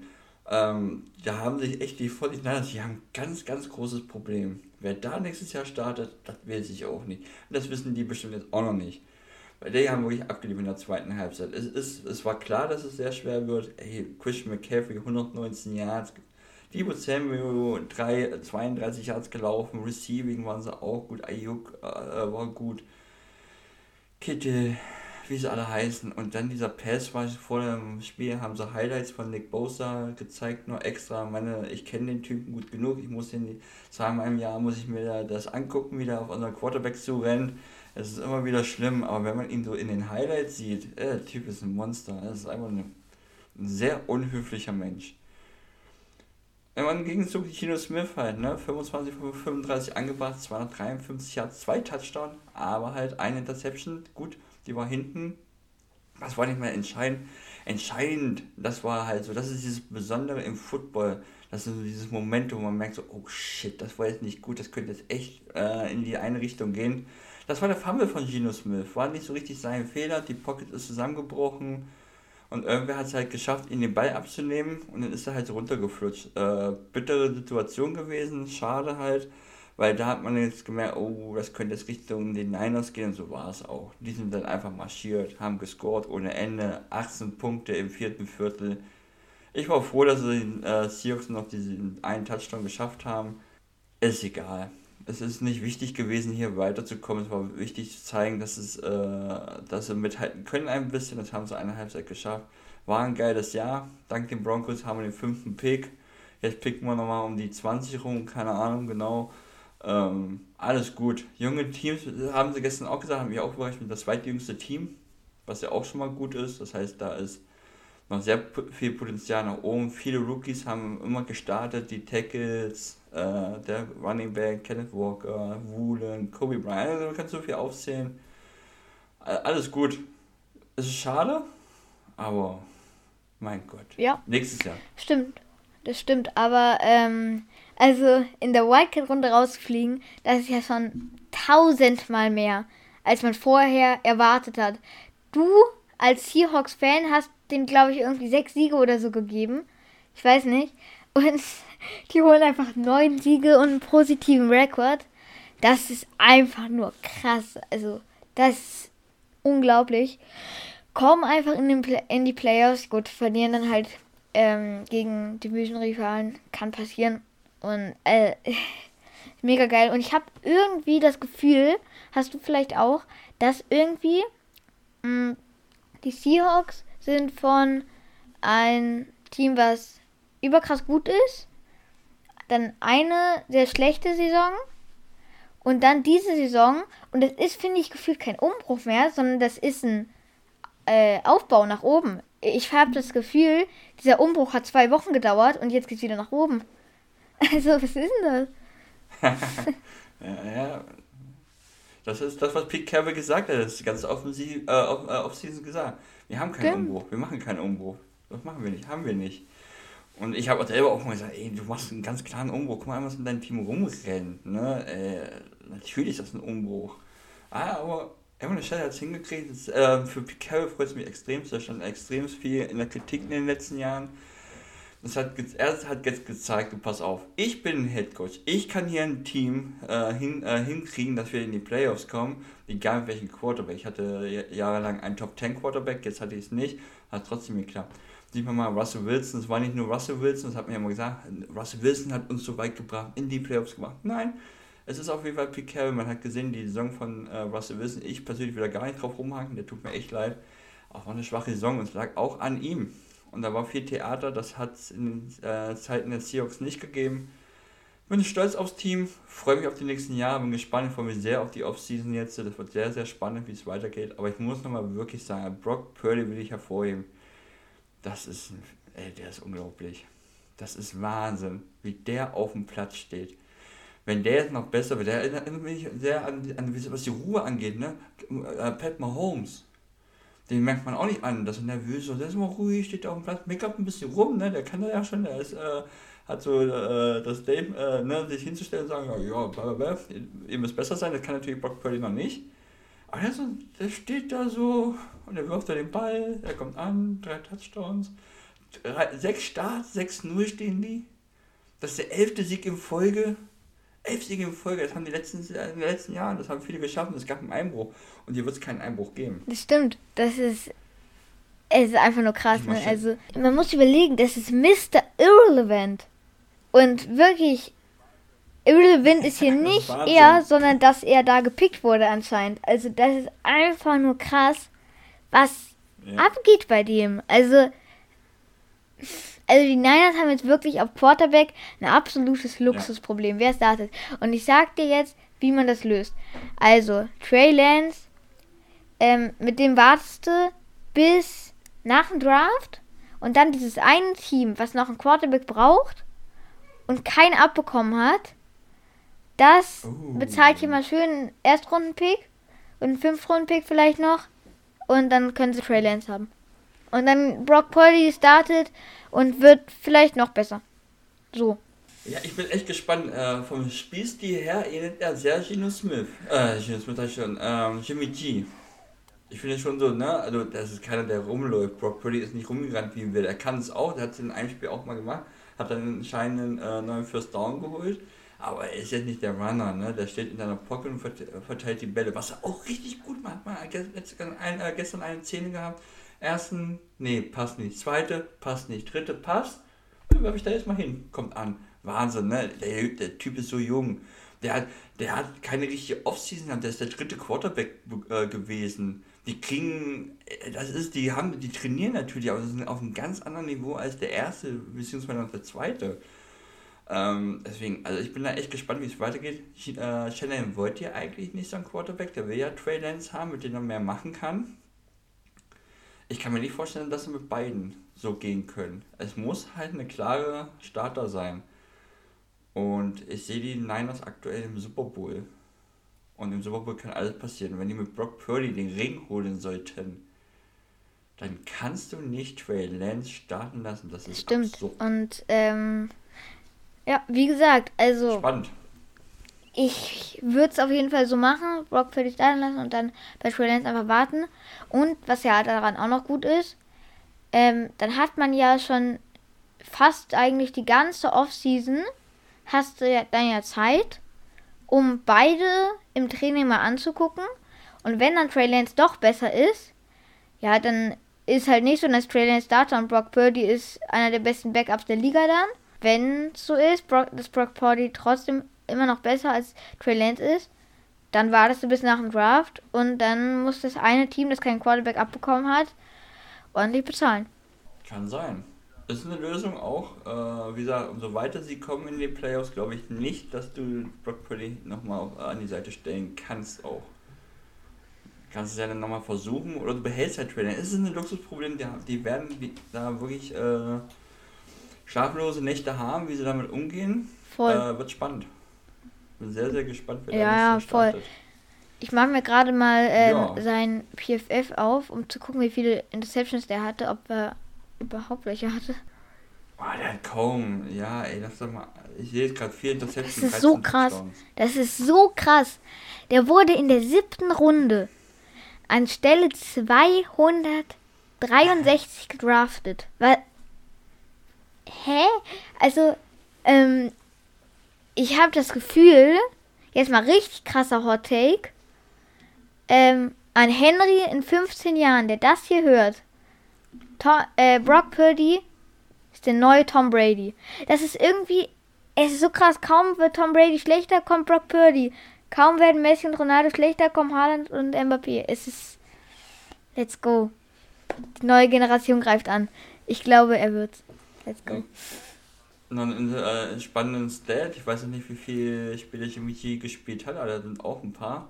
Ähm, da haben sich echt die 49ers, die haben ein ganz, ganz großes Problem. Wer da nächstes Jahr startet, das weiß ich auch nicht. Und das wissen die bestimmt jetzt auch noch nicht. Weil die haben wirklich abgeliefert in der zweiten Halbzeit. Es, ist, es war klar, dass es sehr schwer wird. Ey, Christian McCaffrey, 119 Yards, Debo Samuel 3, 32 Yards gelaufen, Receiving waren sie auch gut, Ayuk äh, war gut, Kittel, wie sie alle heißen. Und dann dieser Pass war vor dem Spiel, haben sie Highlights von Nick Bosa gezeigt, nur extra. Meine, ich kenne den Typen gut genug, ich muss den zweimal im Jahr muss ich mir das angucken, wieder auf unseren Quarterback zu rennen. Es ist immer wieder schlimm, aber wenn man ihn so in den Highlights sieht, äh, der Typ ist ein Monster. Er ist einfach ein sehr unhöflicher Mensch. Im Gegenzug Kino Smith halt, ne? 25 von 35 angebracht, 253 Yards, zwei Touchdown, aber halt eine Interception. Gut, die war hinten. Das war nicht mehr entscheidend. Entscheidend, das war halt so, das ist dieses Besondere im Football. Das ist so dieses Moment, wo man merkt so, oh shit, das war jetzt nicht gut, das könnte jetzt echt äh, in die eine Richtung gehen. Das war der Fumble von Gino Smith. War nicht so richtig sein Fehler. Die Pocket ist zusammengebrochen. Und irgendwer hat es halt geschafft, ihn den Ball abzunehmen und dann ist er halt runtergeflutscht. Äh, bittere Situation gewesen, schade halt, weil da hat man jetzt gemerkt, oh, das könnte jetzt Richtung den Niners gehen und so war es auch. Die sind dann einfach marschiert, haben gescored ohne Ende, 18 Punkte im vierten Viertel. Ich war froh, dass sie den äh, Seahawks noch diesen einen Touchdown geschafft haben. Ist egal es ist nicht wichtig gewesen, hier weiterzukommen. Es war wichtig zu zeigen, dass, es, äh, dass sie mithalten können ein bisschen. Das haben sie eine Halbzeit geschafft. War ein geiles Jahr. Dank den Broncos haben wir den fünften Pick. Jetzt picken wir nochmal um die 20 rum, keine Ahnung genau. Ähm, alles gut. Junge Teams, haben sie gestern auch gesagt, haben wir auch überrascht mit das zweitjüngste Team, was ja auch schon mal gut ist. Das heißt, da ist noch sehr viel Potenzial nach oben. Viele Rookies haben immer gestartet, die Tackles, äh, der Running Back, Kenneth Walker, Woolen, Kobe Bryant, also man kann so viel aufzählen. Alles gut. Es ist schade, aber mein Gott. Ja. Nächstes Jahr. Stimmt. Das stimmt, aber ähm, also in der Wildcard-Runde rauszufliegen, das ist ja schon tausendmal mehr, als man vorher erwartet hat. Du als Seahawks-Fan hast den, glaube ich, irgendwie sechs Siege oder so gegeben. Ich weiß nicht. Und die holen einfach neun Siege und einen positiven Rekord. Das ist einfach nur krass. Also, das ist unglaublich. Kommen einfach in, den in die Playoffs. Gut, verlieren dann halt ähm, gegen Division-Rivalen. Kann passieren. Und äh, [laughs] mega geil. Und ich habe irgendwie das Gefühl, hast du vielleicht auch, dass irgendwie mh, mm, die Seahawks sind von ein Team, was überkrass gut ist, dann eine sehr schlechte Saison und dann diese Saison und das ist, finde ich, gefühlt kein Umbruch mehr, sondern das ist ein äh, Aufbau nach oben. Ich habe das Gefühl, dieser Umbruch hat zwei Wochen gedauert und jetzt geht es wieder nach oben. [laughs] Also, was ist denn das? [laughs] ja, ja. Das ist das, was Pete Carroll gesagt hat. Das ist ganz offensiv, äh, off, äh, Offseason gesagt. Wir haben keinen. Umbruch. Wir machen keinen Umbruch. Das machen wir nicht. Haben wir nicht. Und ich habe selber auch mal gesagt, ey, du machst einen ganz klaren Umbruch. Guck mal, was in deinem Team rumrennt. Ne? Äh, natürlich ist das ein Umbruch. Ah, aber Evan Stelle hat es hingekriegt. Das, äh, für Pete freut es mich extrem. Da stand extrem viel in der Kritik in den letzten Jahren. Das hat, er hat jetzt gezeigt, pass auf, ich bin ein Headcoach, ich kann hier ein Team äh, hin, äh, hinkriegen, dass wir in die Playoffs kommen, egal mit welchem Quarterback. Ich hatte jahrelang einen Top 10 Quarterback, jetzt hatte ich es nicht, hat trotzdem geklappt. Sieht man mal Russell Wilson, es war nicht nur Russell Wilson, das hat mir ja mal gesagt, Russell Wilson hat uns so weit gebracht, in die Playoffs gemacht. Nein, es ist auf jeden Fall Pete Carroll, man hat gesehen, die Saison von äh, Russell Wilson, ich persönlich will da gar nicht drauf rumhaken, der tut mir echt leid. Auch war eine schwache Saison und es lag auch an ihm. Und da war viel Theater, das hat es in äh, Zeiten der Seahawks nicht gegeben. Bin stolz aufs Team, freue mich auf die nächsten Jahre, bin gespannt, freue mich sehr auf die Offseason jetzt. Das wird sehr, sehr spannend, wie es weitergeht. Aber ich muss nochmal wirklich sagen, Brock Purdy will ich hervorheben. Das ist, ey, der ist unglaublich. Das ist Wahnsinn, wie der auf dem Platz steht. Wenn der jetzt noch besser wird, der erinnert mich sehr an, an was die Ruhe angeht, ne? Äh, Pat Mahomes den merkt man auch nicht an, dass er nervös ist. Der ist immer ruhig, steht auf dem Platz, meckert ein bisschen rum, ne? Der kann da ja schon, der ist, äh, hat so äh, das Dave, äh, ne, sich hinzustellen und sagen, ja, ja, ihr müsst besser sein, das kann natürlich Brock Purdy noch nicht. Aber der, steht da so und er wirft da den Ball, er kommt an, drei Touchdowns, drei, sechs Starts, 6-0 stehen die. Das ist der elfte Sieg in Folge elf Siege in Folge, das haben die letzten, in den letzten Jahren, das haben viele geschafft und es gab einen Einbruch. Und hier wird es keinen Einbruch geben. Das stimmt, das ist, es ist einfach nur krass. Ne? Also, man muss überlegen, das ist Mr. Irrelevant. Und wirklich, Irrelevant ist hier [laughs] nicht er, sondern dass er da gepickt wurde anscheinend. Also, das ist einfach nur krass, was ja. abgeht bei dem. Also, also die Niners haben jetzt wirklich auf Quarterback ein absolutes Luxusproblem. Ja. Wer startet? Und ich sag dir jetzt, wie man das löst. Also, Trey Lance, ähm, mit dem wartest du bis nach dem Draft und dann dieses eine Team, was noch einen Quarterback braucht und keinen abbekommen hat, das oh. bezahlt hier mal schön einen Erstrunden-Pick und einen Fünftrunden-Pick vielleicht noch und dann können sie Trey Lance haben. Und dann Brock Purdy startet und wird vielleicht noch besser. So. Ja, ich bin echt gespannt. Äh, vom Spielstil her ähnelt er sehr Gino Smith. Äh, Gino Smith heißt schon. Ähm, Jimmy G. Ich finde schon so, ne? Also, das ist keiner, der rumläuft. Brock Purdy ist nicht rumgerannt wie ein will. Er kann es auch. Der hat es in einem Spiel auch mal gemacht. Hat dann einen entscheidenden äh, neuen First Down geholt. Aber er ist jetzt nicht der Runner, ne? Der steht in seiner Pocket und verteilt die Bälle. Was er auch richtig gut macht. Man hat gestern, äh, gestern eine Szene gehabt Ersten, nee, passt nicht. Zweite, passt nicht. Dritte, passt. Werfe ich da jetzt mal hin. Kommt an. Wahnsinn, ne? Der, der Typ ist so jung. Der hat, der hat keine richtige Offseason gehabt. Der ist der dritte Quarterback äh, gewesen. Die kriegen, äh, das ist, die haben, die trainieren natürlich, aber sind auf einem ganz anderen Niveau als der erste, beziehungsweise der zweite. Ähm, deswegen, also ich bin da echt gespannt, wie es weitergeht. Äh, Shannon wollte ja eigentlich nicht so einen Quarterback, der will ja Trey Lance haben, mit dem er mehr machen kann. Ich kann mir nicht vorstellen, dass er mit beiden so gehen können. Es muss halt eine klare Starter sein. Und ich sehe die Niners aktuell im Super Bowl. Und im Super Bowl kann alles passieren. Wenn die mit Brock Purdy den Ring holen sollten, dann kannst du nicht Trey Lance starten lassen. Das ist Stimmt. Absurd. Und ähm, ja, wie gesagt, also. Spannend. Ich würde es auf jeden Fall so machen, Brock Purdy starten lassen und dann bei Trey Lance einfach warten. Und was ja daran auch noch gut ist, ähm, dann hat man ja schon fast eigentlich die ganze Offseason, hast du ja dann ja Zeit, um beide im Training mal anzugucken. Und wenn dann Trey Lance doch besser ist, ja, dann ist halt nicht so, dass Trey Lance Starter und Brock Purdy ist einer der besten Backups der Liga dann. Wenn so ist, Brock, dass Brock Purdy trotzdem immer noch besser als Trey Lance ist, dann wartest du bis nach dem Draft und dann muss das eine Team, das keinen Quarterback abbekommen hat, ordentlich bezahlen. Kann sein. Ist eine Lösung auch. Äh, wie gesagt, umso weiter sie kommen in die Playoffs, glaube ich nicht, dass du Brock Purdy nochmal an die Seite stellen kannst auch. Kannst du es ja dann nochmal versuchen oder du behältst halt Trailer. Es ist ein Luxusproblem, die, die werden da wirklich äh, schlaflose Nächte haben, wie sie damit umgehen. Voll. Äh, wird spannend. Bin sehr, sehr gespannt, wer ja, da voll. Startet. Ich mache mir gerade mal ähm, ja. sein PFF auf, um zu gucken, wie viele Interceptions der hatte, ob er überhaupt welche hatte. Boah, der hat kaum. Ja, ey, lass doch mal. Ich sehe jetzt gerade vier Interceptions. Das ist so krass. Touchdowns. Das ist so krass. Der wurde in der siebten Runde an Stelle 263 gedraftet. Weil. Hä? Also, ähm, ich habe das Gefühl, jetzt mal richtig krasser Hot Take, ähm, an Henry in 15 Jahren, der das hier hört, Tom, äh, Brock Purdy ist der neue Tom Brady. Das ist irgendwie, es ist so krass, kaum wird Tom Brady schlechter, kommt Brock Purdy. Kaum werden Messi und Ronaldo schlechter, kommen Haaland und Mbappé. Es ist, let's go. Die neue Generation greift an. Ich glaube, er wird's. Let's go. Dann ein äh, spannenden Stat, ich weiß nicht, wie viele Spiele ich im Wiki gespielt hat, aber da sind auch ein paar.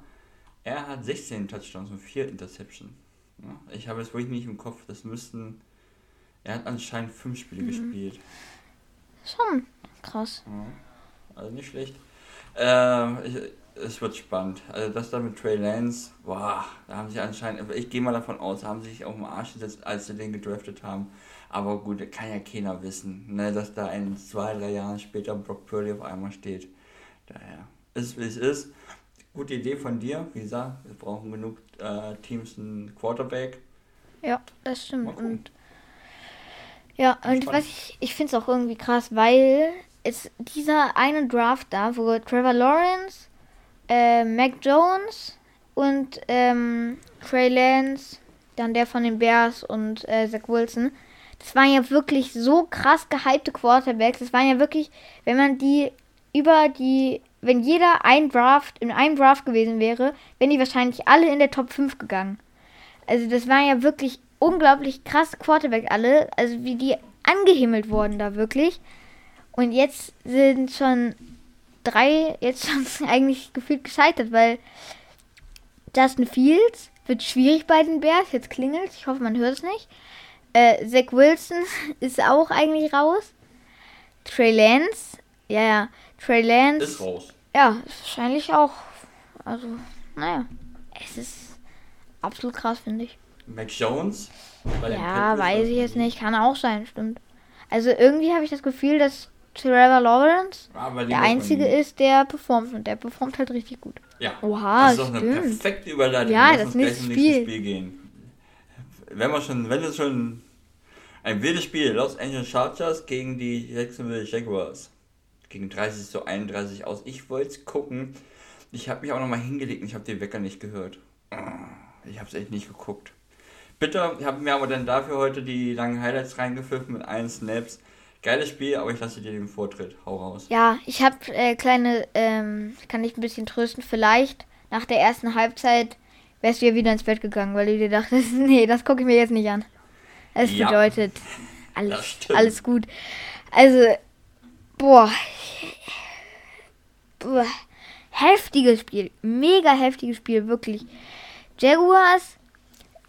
Er hat 16 Touchdowns und 4 Interceptions. Ja, ich habe es wirklich nicht im Kopf. Das müssten. Er hat anscheinend 5 Spiele mhm. gespielt. Schon krass. Ja, also nicht schlecht. Äh, ich, es wird spannend. Also das da mit Trey Lance, boah, da haben sie anscheinend, ich gehe mal davon aus, haben sie sich auf den Arsch gesetzt, als sie den gedraftet haben. Aber gut, kann ja keiner wissen, ne, dass da in zwei, drei Jahren später Brock Purdy auf einmal steht. Daher ist wie es ist. Gute Idee von dir. Wie gesagt, wir brauchen genug äh, Teams einen Quarterback. Ja, das stimmt. Und ja, und was ich, ich finde es auch irgendwie krass, weil es dieser eine Draft da, wo Trevor Lawrence, äh, Mac Jones und ähm, Trey Lance, dann der von den Bears und äh, Zach Wilson, das waren ja wirklich so krass gehypte Quarterbacks. Das waren ja wirklich, wenn man die über die, wenn jeder ein Draft, in einem Draft gewesen wäre, wären die wahrscheinlich alle in der Top 5 gegangen. Also das waren ja wirklich unglaublich krasse Quarterbacks alle, also wie die angehimmelt wurden da wirklich. Und jetzt sind schon drei jetzt schon [laughs] eigentlich gefühlt gescheitert, weil Justin Fields wird schwierig bei den Bears. Jetzt klingelt Ich hoffe, man hört es nicht. Äh, Zach Wilson [laughs] ist auch eigentlich raus. Trey Lance. Ja, ja. Trey Lance. Ist raus. Ja, wahrscheinlich auch. Also, naja. Es ist absolut krass, finde ich. Mac Jones? Ja, weiß ich jetzt nicht. Kann auch sein, stimmt. Also irgendwie habe ich das Gefühl, dass Trevor Lawrence der einzige ist, der performt und der performt halt richtig gut. Ja. Oha, das ist doch eine perfekte Überleitung. Ja, das nicht Spiel. Spiel gehen. Wenn wir schon, wenn es schon ein wildes Spiel, Los Angeles Chargers gegen die Jacksonville Jaguars. Gegen 30 zu 31 aus. Ich wollte es gucken. Ich habe mich auch nochmal hingelegt und ich habe den Wecker nicht gehört. Ah, ich habe es echt nicht geguckt. Bitte, ich habe mir aber dann dafür heute die langen Highlights reingepfiffen mit allen Snaps. Geiles Spiel, aber ich lasse dir den Vortritt. Hau raus. Ja, ich habe äh, kleine, ähm, kann dich ein bisschen trösten. Vielleicht nach der ersten Halbzeit wärst du ja wieder ins Bett gegangen, weil du dir dachtest, [laughs] nee, das gucke ich mir jetzt nicht an. Es ja, bedeutet [laughs] alles, alles gut. Also, boah, boah, heftiges Spiel, mega heftiges Spiel, wirklich. Jaguars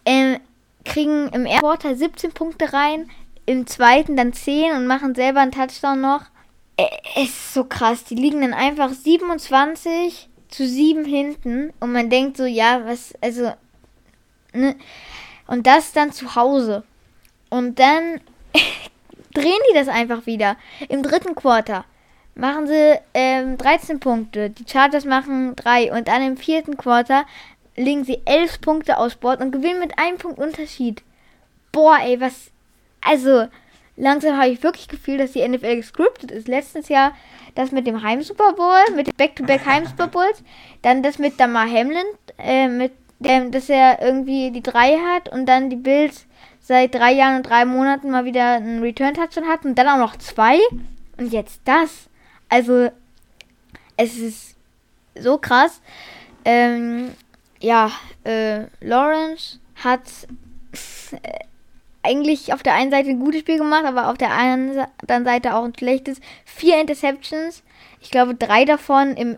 ähm, kriegen im ersten Quartal 17 Punkte rein, im zweiten dann 10 und machen selber einen Touchdown noch. Es ist so krass. Die liegen dann einfach 27 zu 7 hinten und man denkt so, ja, was, also, ne? Und das dann zu Hause. Und dann [laughs] drehen die das einfach wieder. Im dritten Quarter machen sie ähm, 13 Punkte. Die Chargers machen 3. Und dann im vierten Quarter legen sie 11 Punkte aus Bord und gewinnen mit einem Punkt Unterschied. Boah, ey, was. Also, langsam habe ich wirklich Gefühl, dass die NFL gescriptet ist. Letztes Jahr das mit dem Heim Super Bowl, mit Back-to-Back Heim Super Bowls. Dann das mit Damar Hamlin, äh, mit dem, dass er irgendwie die 3 hat und dann die Bills seit drei Jahren und drei Monaten mal wieder einen Return-Touchdown hat und dann auch noch zwei. Und jetzt das. Also, es ist so krass. Ähm, ja, äh, Lawrence hat äh, eigentlich auf der einen Seite ein gutes Spiel gemacht, aber auf der anderen Seite auch ein schlechtes. Vier Interceptions. Ich glaube, drei davon im.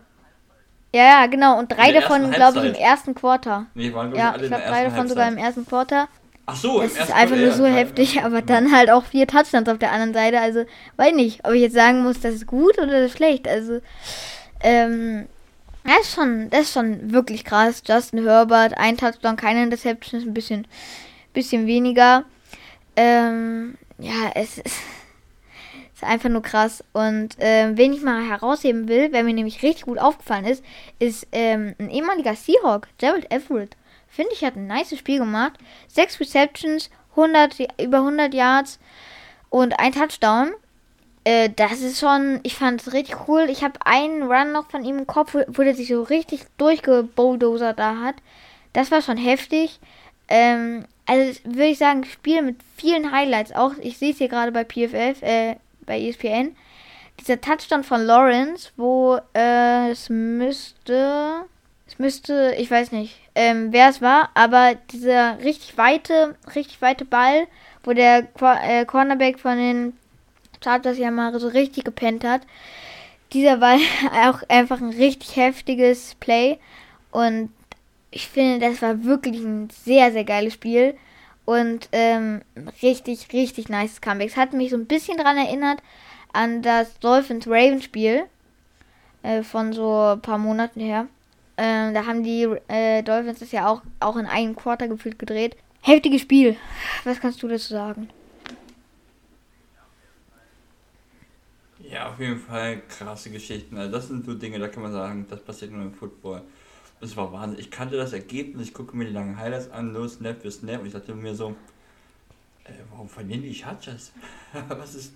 Ja, ja, genau. Und drei davon, glaube ich, im ersten Quarter. Nee, waren, ja, ich glaube, drei davon Halbzeit. sogar im ersten Quarter. Ach so, das ist einfach nur so heftig, aber dann halt auch vier Touchdowns auf der anderen Seite. Also, weiß nicht, ob ich jetzt sagen muss, das ist gut oder das ist schlecht. Also, ähm, das ist schon, das ist schon wirklich krass. Justin Herbert, ein Touchdown, keine Interception, ist ein bisschen, bisschen weniger. Ähm, ja, es ist, [laughs] ist einfach nur krass. Und ähm, wen ich mal herausheben will, wer mir nämlich richtig gut aufgefallen ist, ist ähm, ein ehemaliger Seahawk, Gerald Everett. Finde ich, hat ein nice Spiel gemacht. Sechs Receptions, 100, über 100 Yards und ein Touchdown. Äh, das ist schon, ich fand es richtig cool. Ich habe einen Run noch von ihm im Kopf, wo der sich so richtig durchgebulldozert da hat. Das war schon heftig. Ähm, also würde ich sagen, Spiel mit vielen Highlights. Auch, ich sehe es hier gerade bei PFF, äh, bei ESPN. Dieser Touchdown von Lawrence, wo äh, es müsste es müsste, ich weiß nicht, ähm, wer es war, aber dieser richtig weite, richtig weite Ball, wo der äh, Cornerback von den Chargers ja mal so richtig gepennt hat. Dieser war [laughs] auch einfach ein richtig heftiges Play und ich finde, das war wirklich ein sehr, sehr geiles Spiel und ähm, richtig, richtig nice Comeback. Es hat mich so ein bisschen daran erinnert an das Dolphins-Ravens-Spiel äh, von so ein paar Monaten her. Ähm, da haben die äh, Dolphins das ja auch, auch in einem Quarter gefühlt gedreht. Heftiges Spiel. Was kannst du dazu sagen? Ja, auf jeden Fall krasse Geschichten. Also das sind so Dinge, da kann man sagen, das passiert nur im Football. Das war Wahnsinn. Ich kannte das Ergebnis, ich gucke mir die langen Highlights an, los, Snap für Snap, und ich dachte mir so, äh, warum verlieren die Chargers? [laughs] Was ist,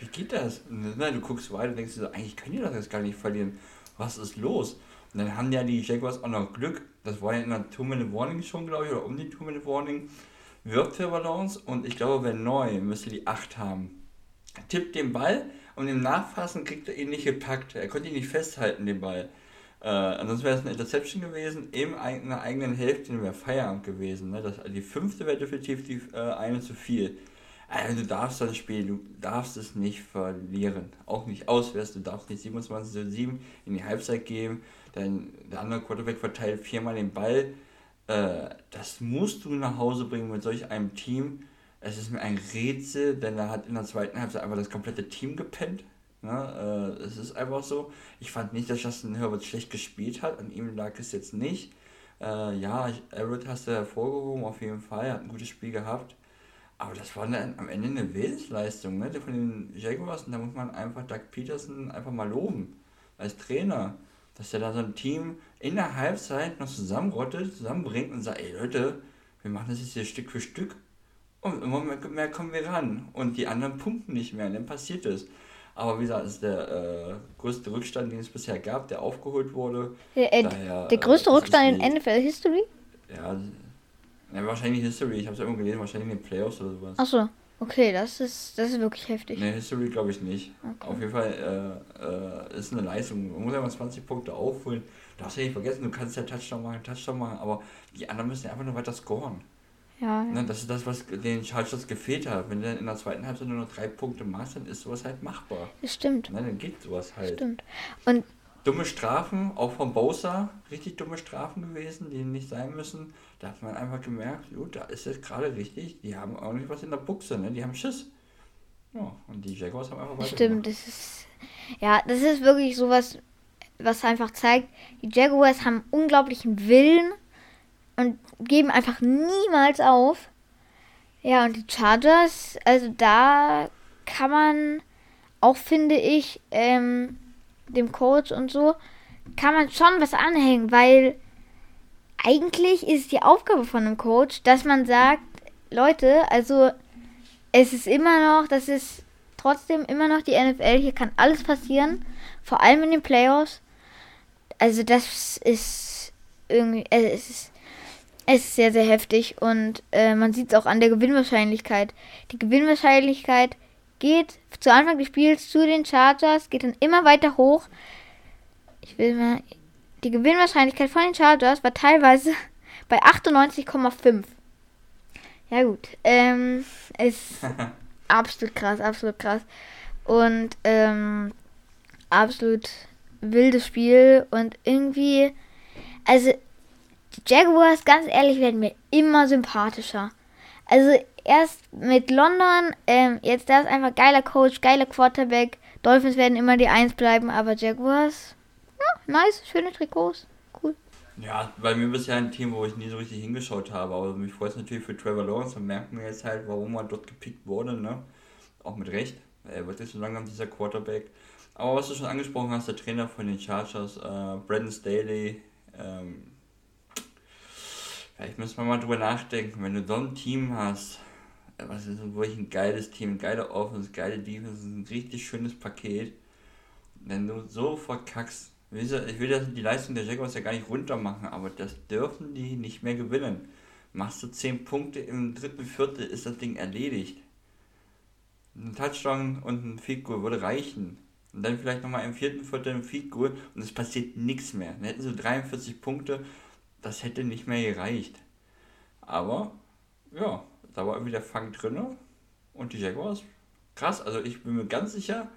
wie geht das? Und, na, du guckst weiter und denkst dir so, eigentlich können die das jetzt gar nicht verlieren. Was ist los? Und dann haben ja die Jaguars auch noch Glück. Das war ja in der Two-Minute-Warning schon, glaube ich, oder um die Two-Minute-Warning. Wirkt für Balance und ich glaube, wenn neu, müsste die 8 haben. Tippt den Ball und im Nachfassen kriegt er ihn nicht gepackt. Er konnte ihn nicht festhalten, den Ball. Äh, ansonsten wäre es eine Interception gewesen, in einer eigenen Hälfte wäre Feierabend gewesen. Ne? Das, die fünfte wäre definitiv die äh, eine zu viel. Also du darfst das Spiel, du darfst es nicht verlieren. Auch nicht auswärts, du darfst nicht 27 zu 7 in die Halbzeit geben dein, der andere Quarterback verteilt viermal den Ball. Äh, das musst du nach Hause bringen mit solch einem Team. Es ist mir ein Rätsel, denn er hat in der zweiten Halbzeit einfach das komplette Team gepennt. Ne? Äh, es ist einfach so. Ich fand nicht, dass Justin Herbert schlecht gespielt hat. An ihm lag es jetzt nicht. Äh, ja, Everett hast du hervorgehoben, auf jeden Fall. Er hat ein gutes Spiel gehabt. Aber das war dann am Ende eine Willensleistung ne? von den Jaguars. Und da muss man einfach Doug Peterson einfach mal loben. Als Trainer dass er da so ein Team in der Halbzeit noch zusammenrottet, zusammenbringt und sagt, ey Leute, wir machen das jetzt hier Stück für Stück und immer mehr, mehr kommen wir ran und die anderen punkten nicht mehr, und dann passiert es. Aber wie gesagt, das ist der äh, größte Rückstand, den es bisher gab, der aufgeholt wurde. Ja, äh, Daher, der größte äh, Rückstand in NFL History? Ja, ja, wahrscheinlich History. Ich habe es irgendwo gelesen, wahrscheinlich in den Playoffs oder sowas. Achso. Okay, das ist, das ist wirklich heftig. Ne, History glaube ich nicht. Okay. Auf jeden Fall äh, äh, ist eine Leistung. Man muss ja mal 20 Punkte aufholen. Du hast ja nicht vergessen, du kannst ja Touchdown machen, Touchdown machen, aber die anderen müssen ja einfach nur weiter scoren. Ja, ja. Ne, das ist das, was den Chargers gefehlt hat. Wenn du dann in der zweiten Halbzeit nur noch drei Punkte machst, dann ist sowas halt machbar. Das stimmt. Ne, dann geht sowas halt. Stimmt. Und dumme Strafen, auch von Bosa, richtig dumme Strafen gewesen, die nicht sein müssen. Da hat man einfach gemerkt, gut, da ist jetzt gerade richtig, die haben auch nicht was in der Buchse, ne? die haben Schiss. Ja, und die Jaguars haben einfach. Stimmt, das ist. Ja, das ist wirklich sowas, was einfach zeigt, die Jaguars haben unglaublichen Willen und geben einfach niemals auf. Ja, und die Chargers, also da kann man auch, finde ich, ähm, dem Coach und so, kann man schon was anhängen, weil eigentlich ist die Aufgabe von einem Coach, dass man sagt, Leute, also es ist immer noch, das ist trotzdem immer noch die NFL, hier kann alles passieren, vor allem in den Playoffs. Also das ist irgendwie, äh, es ist, es ist sehr, sehr heftig und äh, man sieht es auch an der Gewinnwahrscheinlichkeit. Die Gewinnwahrscheinlichkeit geht zu Anfang des Spiels zu den Chargers, geht dann immer weiter hoch. Ich will mal, die Gewinnwahrscheinlichkeit von den Chargers war teilweise [laughs] bei 98,5. Ja gut, ähm, ist [laughs] absolut krass, absolut krass. Und ähm, absolut wildes Spiel und irgendwie, also die Jaguars, ganz ehrlich, werden mir immer sympathischer. Also erst mit London, ähm, jetzt da ist einfach geiler Coach, geiler Quarterback. Dolphins werden immer die Eins bleiben, aber Jaguars, ja, nice, schöne Trikots, cool. Ja, bei mir bisher ein Team, wo ich nie so richtig hingeschaut habe, aber mich freut es natürlich für Trevor Lawrence und merkt mir jetzt halt, warum er dort gepickt wurde, ne? Auch mit Recht. Er wird nicht so lange dieser Quarterback. Aber was du schon angesprochen hast, der Trainer von den Chargers, äh, Brandon Staley, ähm, Vielleicht müssen wir mal drüber nachdenken, wenn du so ein Team hast, was ist wirklich ein geiles Team, geile Offense, geile Defense, ein richtig schönes Paket. Wenn du so verkackst, ich will das, die Leistung der Jaguars ja gar nicht runter machen, aber das dürfen die nicht mehr gewinnen. Machst du 10 Punkte im dritten Viertel, ist das Ding erledigt. Ein Touchdown und ein Field Goal würde reichen. Und dann vielleicht nochmal im vierten Viertel ein Field Goal und es passiert nichts mehr. Dann hätten sie 43 Punkte das hätte nicht mehr gereicht. Aber, ja, da war irgendwie der Fang drin. Und die Jaguars, krass, also ich bin mir ganz sicher,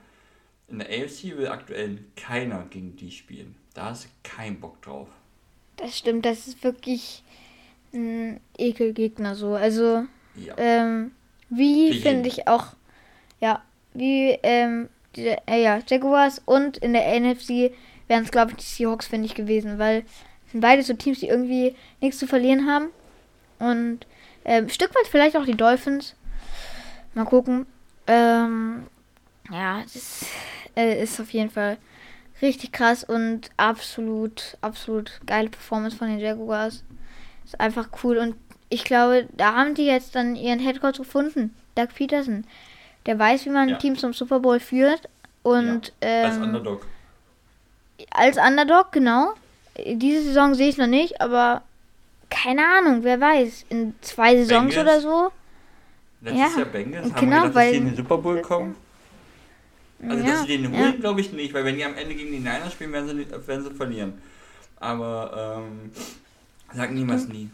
in der AFC will aktuell keiner gegen die spielen. Da hast du keinen Bock drauf. Das stimmt, das ist wirklich ein Ekelgegner so. Also, ja. ähm, wie finde ich auch, ja, wie, ähm, die, äh, ja, Jaguars und in der NFC wären es, glaube ich, die Seahawks, finde ich, gewesen, weil sind beide so Teams, die irgendwie nichts zu verlieren haben. Und ähm, Stück weit vielleicht auch die Dolphins. Mal gucken. Ähm, ja, das äh, ist auf jeden Fall richtig krass und absolut, absolut geile Performance von den Jaguars. Ist einfach cool und ich glaube, da haben die jetzt dann ihren Headcoach gefunden, Doug Peterson. Der weiß, wie man ja. ein Team zum Super Bowl führt und ja, als ähm, Underdog. Als Underdog, genau diese Saison sehe ich noch nicht, aber keine Ahnung, wer weiß. In zwei Saisons Bengals. oder so. Letztes ja. Jahr Bengals haben genau, wir gedacht, weil, dass die in den Super Bowl kommen. Also, ja, dass sie den holen, ja. glaube ich nicht, weil wenn die am Ende gegen die Niners spielen, werden sie, werden sie verlieren. Aber, ähm, sag niemals nie.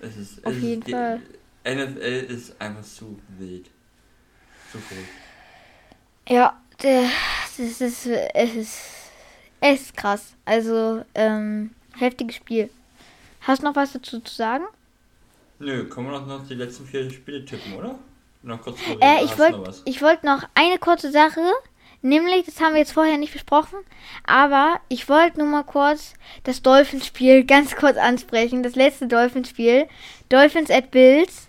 Es ist, Auf es jeden ist, Fall. NFL ist einfach zu wild. Zu verrückt. Ja, das ist, es ist es ist krass. Also, ähm, heftiges Spiel. Hast du noch was dazu zu sagen? Nö, können wir noch, noch die letzten vier Spiele tippen, oder? Noch kurz äh, ich wollte wollt noch eine kurze Sache, nämlich, das haben wir jetzt vorher nicht besprochen, aber ich wollte nur mal kurz das Dolphins-Spiel [laughs] ganz kurz ansprechen. Das letzte Dolphins-Spiel, Dolphins at Bills,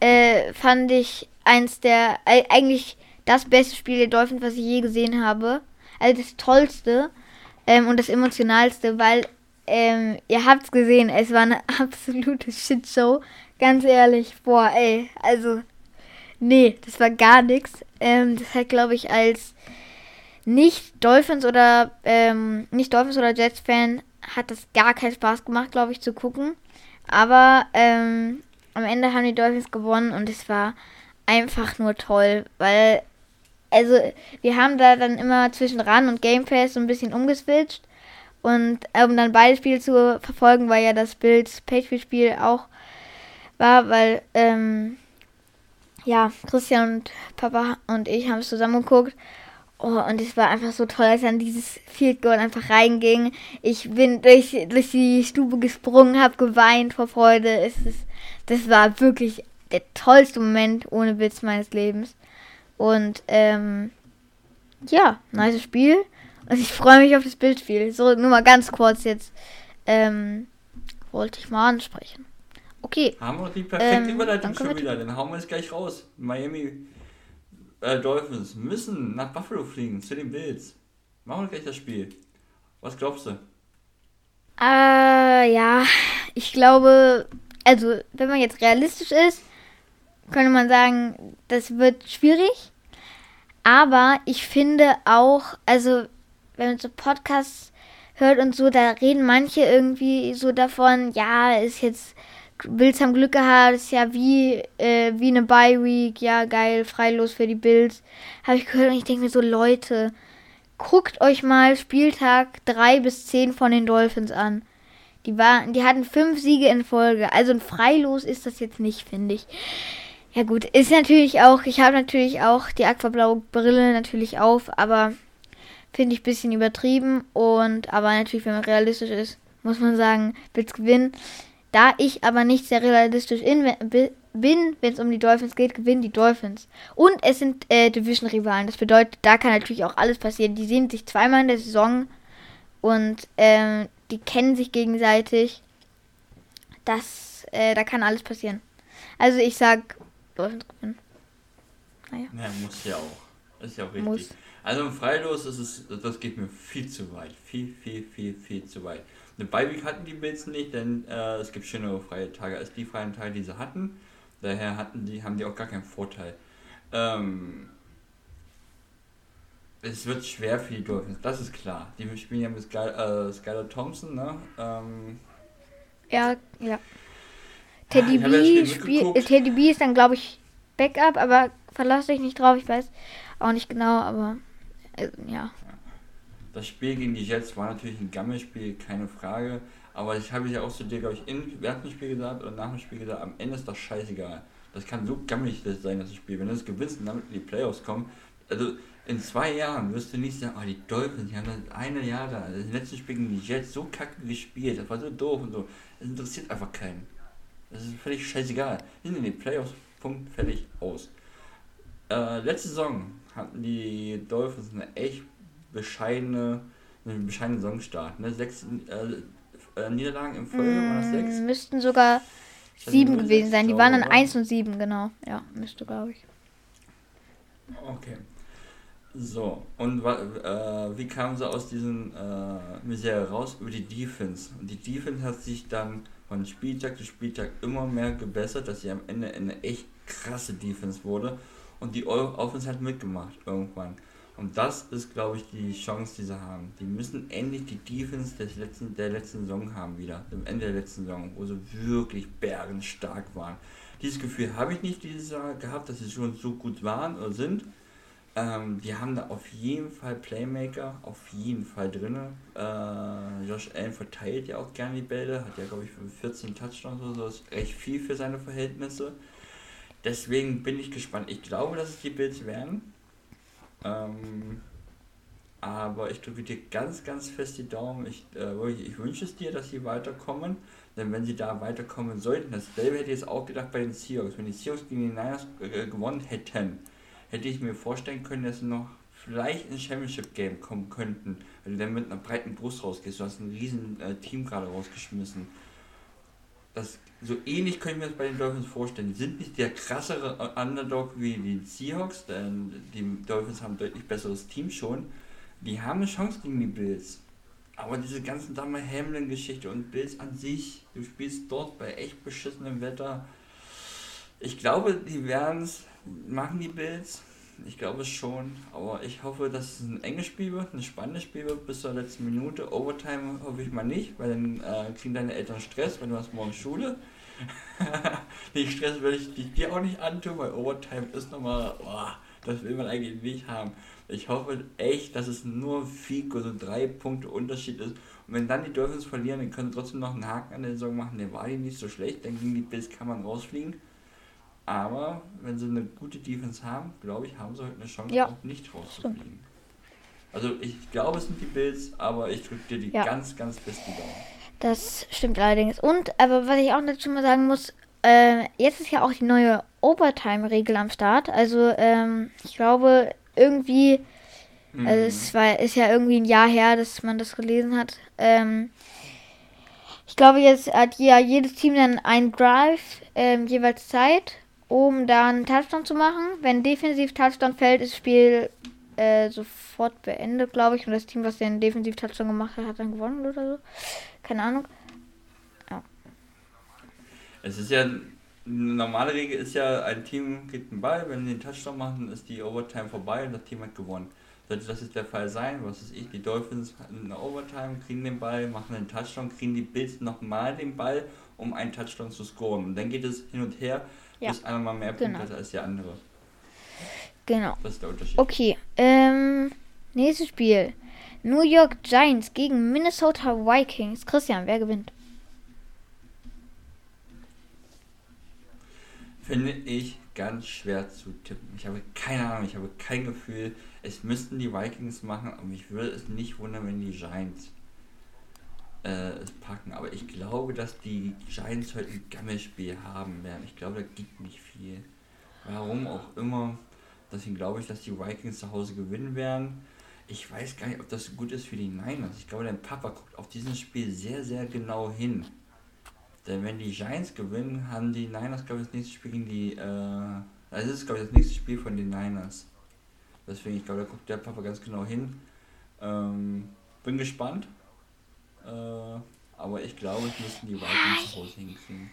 äh, fand ich eins der, äh, eigentlich das beste Spiel der Dolphins, was ich je gesehen habe. Also das tollste ähm, und das emotionalste, weil ähm, ihr habt's gesehen, es war eine [laughs] absolute Shitshow. Ganz ehrlich, boah, ey, also nee, das war gar nichts. Ähm, das hat, glaube ich, als nicht Dolphins oder ähm, nicht Dolphins oder Jets Fan hat das gar keinen Spaß gemacht, glaube ich, zu gucken. Aber ähm, am Ende haben die Dolphins gewonnen und es war einfach nur toll, weil also wir haben da dann immer zwischen Run und Game Pass so ein bisschen umgeswitcht. Und um dann beide Spiele zu verfolgen, weil ja das Bild Patriot-Spiel auch war, weil ähm, ja, Christian und Papa und ich haben es zusammen geguckt. Oh, und es war einfach so toll, als dann dieses Field Goal einfach reinging. Ich bin durch, durch die Stube gesprungen, habe geweint vor Freude. Es ist, das war wirklich der tollste Moment ohne Witz meines Lebens. Und ähm, ja, nice Spiel. Also ich freue mich auf das Bildspiel. So, nur mal ganz kurz jetzt. Ähm, wollte ich mal ansprechen. Okay. Haben wir die perfekte ähm, Überleitung schon wieder. Dann hauen wir es gleich raus. Miami äh, Dolphins müssen nach Buffalo fliegen, zu den Bills. Machen wir gleich das Spiel. Was glaubst du? Äh, ja, ich glaube, also wenn man jetzt realistisch ist, könnte man sagen, das wird schwierig. Aber ich finde auch, also wenn man so Podcasts hört und so, da reden manche irgendwie so davon, ja, ist jetzt, Bills haben Glück gehabt, ist ja wie, äh, wie eine Bye Week, ja, geil, freilos für die Bills. Habe ich gehört und ich denke mir so, Leute, guckt euch mal Spieltag 3 bis 10 von den Dolphins an. Die, waren, die hatten fünf Siege in Folge. Also ein Freilos ist das jetzt nicht, finde ich. Ja gut, ist natürlich auch, ich habe natürlich auch die aquablaue Brille natürlich auf, aber finde ich ein bisschen übertrieben. Und aber natürlich, wenn man realistisch ist, muss man sagen, wird's gewinnen. Da ich aber nicht sehr realistisch in, bin, wenn es um die Dolphins geht, gewinnen die Dolphins. Und es sind äh, Division-Rivalen. Das bedeutet, da kann natürlich auch alles passieren. Die sehen sich zweimal in der Saison und ähm, die kennen sich gegenseitig. Das, äh, da kann alles passieren. Also ich sag, Dolphins gewinnen. Naja. Ja, muss ja auch. Ist ja auch richtig. Muss. Also im Freilos ist es, das geht mir viel zu weit. Viel, viel, viel, viel zu weit. Eine Beiweek hatten die Bills nicht, denn äh, es gibt schönere freie Tage als die freien Tage, die sie hatten. Daher hatten die, haben die auch gar keinen Vorteil. Ähm, es wird schwer für die Dolphins, das ist klar. Die spielen ja mit Sky, äh, Skylar Thompson, ne? Ähm, ja, ja. Teddy B, spiel, Teddy B ist dann, glaube ich, Backup, aber verlasse dich nicht drauf, ich weiß auch nicht genau, aber äh, ja. Das Spiel gegen die Jets war natürlich ein Gammelspiel, keine Frage. Aber ich habe ja auch zu dir, glaube ich, in, während dem Spiel gesagt oder nach dem Spiel gesagt, am Ende ist das scheißegal. Das kann so gammelig sein, das Spiel. Wenn du es gewinnst und damit in die Playoffs kommen, also in zwei Jahren wirst du nicht sagen, oh, die Dolphins, die haben das eine Jahr da, das letzte Spiel gegen die Jets so kacke gespielt, das war so doof und so. Das interessiert einfach keinen. Das ist völlig scheißegal. Sind in die Playoffs, Punkt, fertig, aus. Äh, letzte Saison hatten die Dolphins eine echt bescheidene, einen bescheidenen Saisonstart. Ne? Sechs äh, äh, Niederlagen im Folge, mm, waren das sechs? Müssten sogar sieben gewesen sein. Die waren dann eins und sieben, genau. Ja, müsste, glaube ich. Okay. So, und äh, wie kamen sie aus diesen äh, Misere raus? Über die Defense. Und die Defense hat sich dann von Spieltag zu Spieltag immer mehr gebessert, dass sie am Ende eine echt krasse Defense wurde. Und die Offense hat mitgemacht irgendwann. Und das ist, glaube ich, die Chance, die sie haben. Die müssen endlich die Defense des letzten, der letzten Saison haben wieder. Am Ende der letzten Saison, wo sie wirklich bergenstark waren. Dieses Gefühl habe ich nicht dieses Jahr gehabt, dass sie schon so gut waren oder sind. Ähm, die haben da auf jeden Fall Playmaker, auf jeden Fall drin. Äh, Josh Allen verteilt ja auch gerne die Bälle, hat ja, glaube ich, 14 Touchdowns oder so, ist recht viel für seine Verhältnisse. Deswegen bin ich gespannt. Ich glaube, dass es die Bills werden. Ähm, aber ich drücke dir ganz, ganz fest die Daumen. Ich, äh, ich wünsche es dir, dass sie weiterkommen. Denn wenn sie da weiterkommen sollten, dasselbe hätte ich jetzt auch gedacht bei den Seahawks. Wenn die Seahawks gegen die Niners äh, gewonnen hätten, hätte ich mir vorstellen können, dass sie noch vielleicht ins Championship Game kommen könnten. Weil du dann mit einer breiten Brust rausgehst. Du hast ein riesen äh, Team gerade rausgeschmissen. Das so ähnlich können wir es bei den Dolphins vorstellen. Die sind nicht der krassere Underdog wie die Seahawks, denn die Dolphins haben ein deutlich besseres Team schon. Die haben eine Chance gegen die Bills. Aber diese ganzen Dame Hamlin-Geschichte und Bills an sich, du spielst dort bei echt beschissenem Wetter. Ich glaube, die werden es machen, die Bills. Ich glaube schon, aber ich hoffe, dass es ein enges Spiel wird, ein spannendes Spiel wird bis zur letzten Minute. Overtime hoffe ich mal nicht, weil dann äh, kriegen deine Eltern Stress, weil du hast morgen Schule. [laughs] Den Stress will ich dir auch nicht antun, weil Overtime ist nochmal, oh, das will man eigentlich nicht haben. Ich hoffe echt, dass es nur Fico, so drei Punkte Unterschied ist. Und wenn dann die Dolphins verlieren, dann können sie trotzdem noch einen Haken an der Saison machen. Der war die nicht so schlecht, dann gegen die Bills kann man rausfliegen. Aber wenn sie eine gute Defense haben, glaube ich, haben sie heute eine Chance, ja. auch nicht rauszufliegen. Also ich glaube, es sind die Bills, aber ich drücke dir die ja. ganz, ganz fest die Daumen. Das stimmt allerdings. Und, aber was ich auch dazu mal sagen muss, äh, jetzt ist ja auch die neue Overtime-Regel am Start. Also ähm, ich glaube irgendwie, mhm. also es war, ist ja irgendwie ein Jahr her, dass man das gelesen hat. Ähm, ich glaube, jetzt hat ja jedes Team dann ein Drive ähm, jeweils Zeit, um da einen Touchdown zu machen. Wenn defensiv Touchdown fällt, ist das Spiel äh, sofort beendet, glaube ich. Und das Team, was den defensiv Touchdown gemacht hat, hat dann gewonnen oder so. Keine Ahnung. Ja. Es ist ja eine normale Regel ist ja, ein Team kriegt einen Ball, wenn sie den Touchdown machen, ist die Overtime vorbei und das Team hat gewonnen. Sollte das jetzt der Fall sein, was ist ich, die Dolphins in der Overtime, kriegen den Ball, machen einen Touchdown, kriegen die Bills nochmal den Ball, um einen Touchdown zu scoren. Und dann geht es hin und her, ja. bis einer mal mehr Punkte genau. als der andere. Genau. Das ist der Unterschied. Okay, ähm, nächstes Spiel. New York Giants gegen Minnesota Vikings. Christian, wer gewinnt? Finde ich ganz schwer zu tippen. Ich habe keine Ahnung, ich habe kein Gefühl. Es müssten die Vikings machen, aber ich würde es nicht wundern, wenn die Giants äh, es packen. Aber ich glaube, dass die Giants heute ein Gammelspiel haben werden. Ich glaube, da gibt nicht viel. Warum auch immer. Deswegen glaube ich, dass die Vikings zu Hause gewinnen werden. Ich weiß gar nicht, ob das gut ist für die Niners. Ich glaube, dein Papa guckt auf dieses Spiel sehr, sehr genau hin. Denn wenn die Giants gewinnen, haben die Niners, glaube ich, das nächste Spiel gegen die. Äh, also das ist, glaube ich, das nächste Spiel von den Niners. Deswegen, ich glaube, da guckt der Papa ganz genau hin. Ähm, bin gespannt. Äh, aber ich glaube, es müssen die Vikings zu Hause hinkriegen.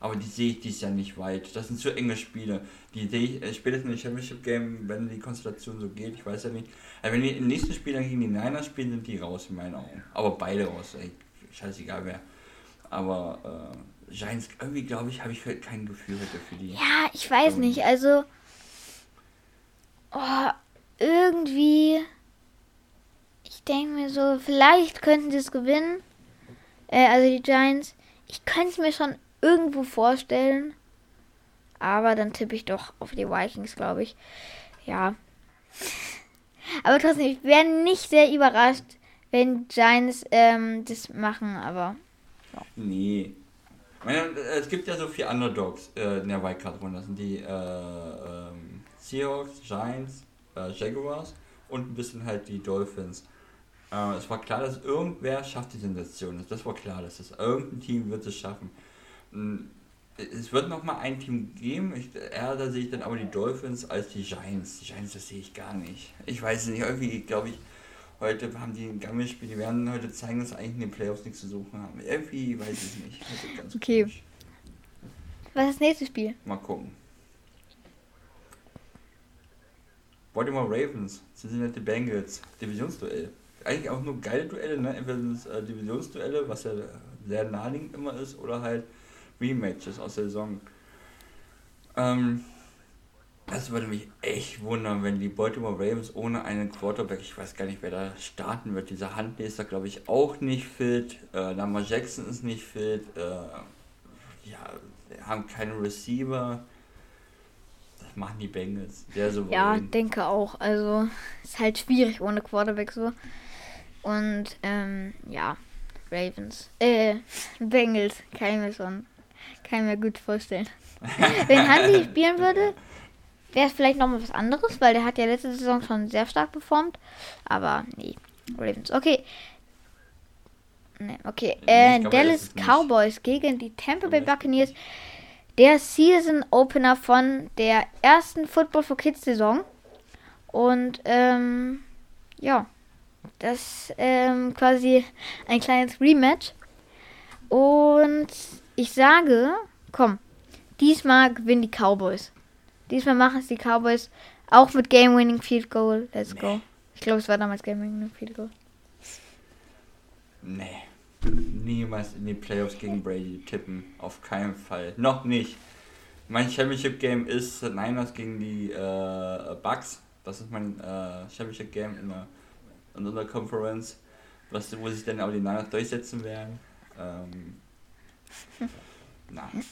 Aber die sehe ich dies Jahr nicht weit. Das sind zu enge Spiele. Die sehe ich äh, spätestens im Championship Game, wenn die Konstellation so geht. Ich weiß ja nicht. Also wenn die im nächsten Spiel dann gegen die Niners spielen, sind die raus in meinen Augen. Aber beide raus. Ey. Scheißegal wer. Aber äh, Giants, irgendwie glaube ich, habe ich halt kein Gefühl heute für die. Ja, ich weiß nicht. Also. Oh, irgendwie. Ich denke mir so, vielleicht könnten sie es gewinnen. Äh, also die Giants. Ich könnte es mir schon irgendwo vorstellen. Aber dann tippe ich doch auf die Vikings, glaube ich. Ja. Aber trotzdem, ich wäre nicht sehr überrascht, wenn Giants ähm, das machen, aber. Ja. Nee. Es gibt ja so viele Underdogs äh, in der Wildcard-Runde. Das sind die äh, ähm, Seahawks, Giants, äh, Jaguars und ein bisschen halt die Dolphins. Äh, es war klar, dass irgendwer schafft die Sensation. Das war klar, dass das irgendein Team wird es schaffen. Hm, es wird noch mal ein Team geben. Ich, eher da sehe ich dann aber die Dolphins als die Giants. Die Giants, das sehe ich gar nicht. Ich weiß nicht, irgendwie glaube ich, heute haben die ein Gammelspiel. Die werden heute zeigen, dass sie eigentlich in den Playoffs nichts zu suchen haben. Irgendwie weiß ich nicht. okay. Komisch. Was ist das nächste Spiel? Mal gucken. Baltimore Ravens, Cincinnati Bengals, Divisionsduell. Eigentlich auch nur geile Duelle, ne? Entweder sind es äh, Divisionsduelle, was ja sehr naheliegend immer ist, oder halt Rematches aus der Saison. Ähm, das würde mich echt wundern, wenn die Baltimore Ravens ohne einen Quarterback, ich weiß gar nicht, wer da starten wird. Dieser Handleser, glaube ich, auch nicht fit. Äh, Lamar Jackson ist nicht fit. Äh, ja, haben keine Receiver. Das machen die Bengals. Sehr souverän. Ja, denke auch. Also, ist halt schwierig ohne Quarterback so. Und, ähm, ja, Ravens. Äh, Bengals. Kann ich mir schon kann ich mir gut vorstellen. [laughs] Wenn Hansi spielen würde, wäre es vielleicht nochmal was anderes, weil der hat ja letzte Saison schon sehr stark performt. Aber nee, Ravens. Okay. Nee, okay. Äh, Dallas Cowboys gegen die Tampa Bay Buccaneers. Der Season Opener von der ersten Football for Kids Saison. Und ähm, ja, das ähm, quasi ein kleines Rematch. Und ich sage, komm, diesmal gewinnen die Cowboys. Diesmal machen es die Cowboys auch mit Game Winning Field Goal. Let's nee. go. Ich glaube, es war damals Game Winning Field Goal. Nee. Niemals in die Playoffs gegen Brady tippen. Auf keinen Fall. Noch nicht. Mein Championship Game ist Niners gegen die äh, Bucks. Das ist mein äh, Championship Game in, der, in unserer Conference. Was, wo sich dann auch die Niners durchsetzen werden. Ähm, Nein.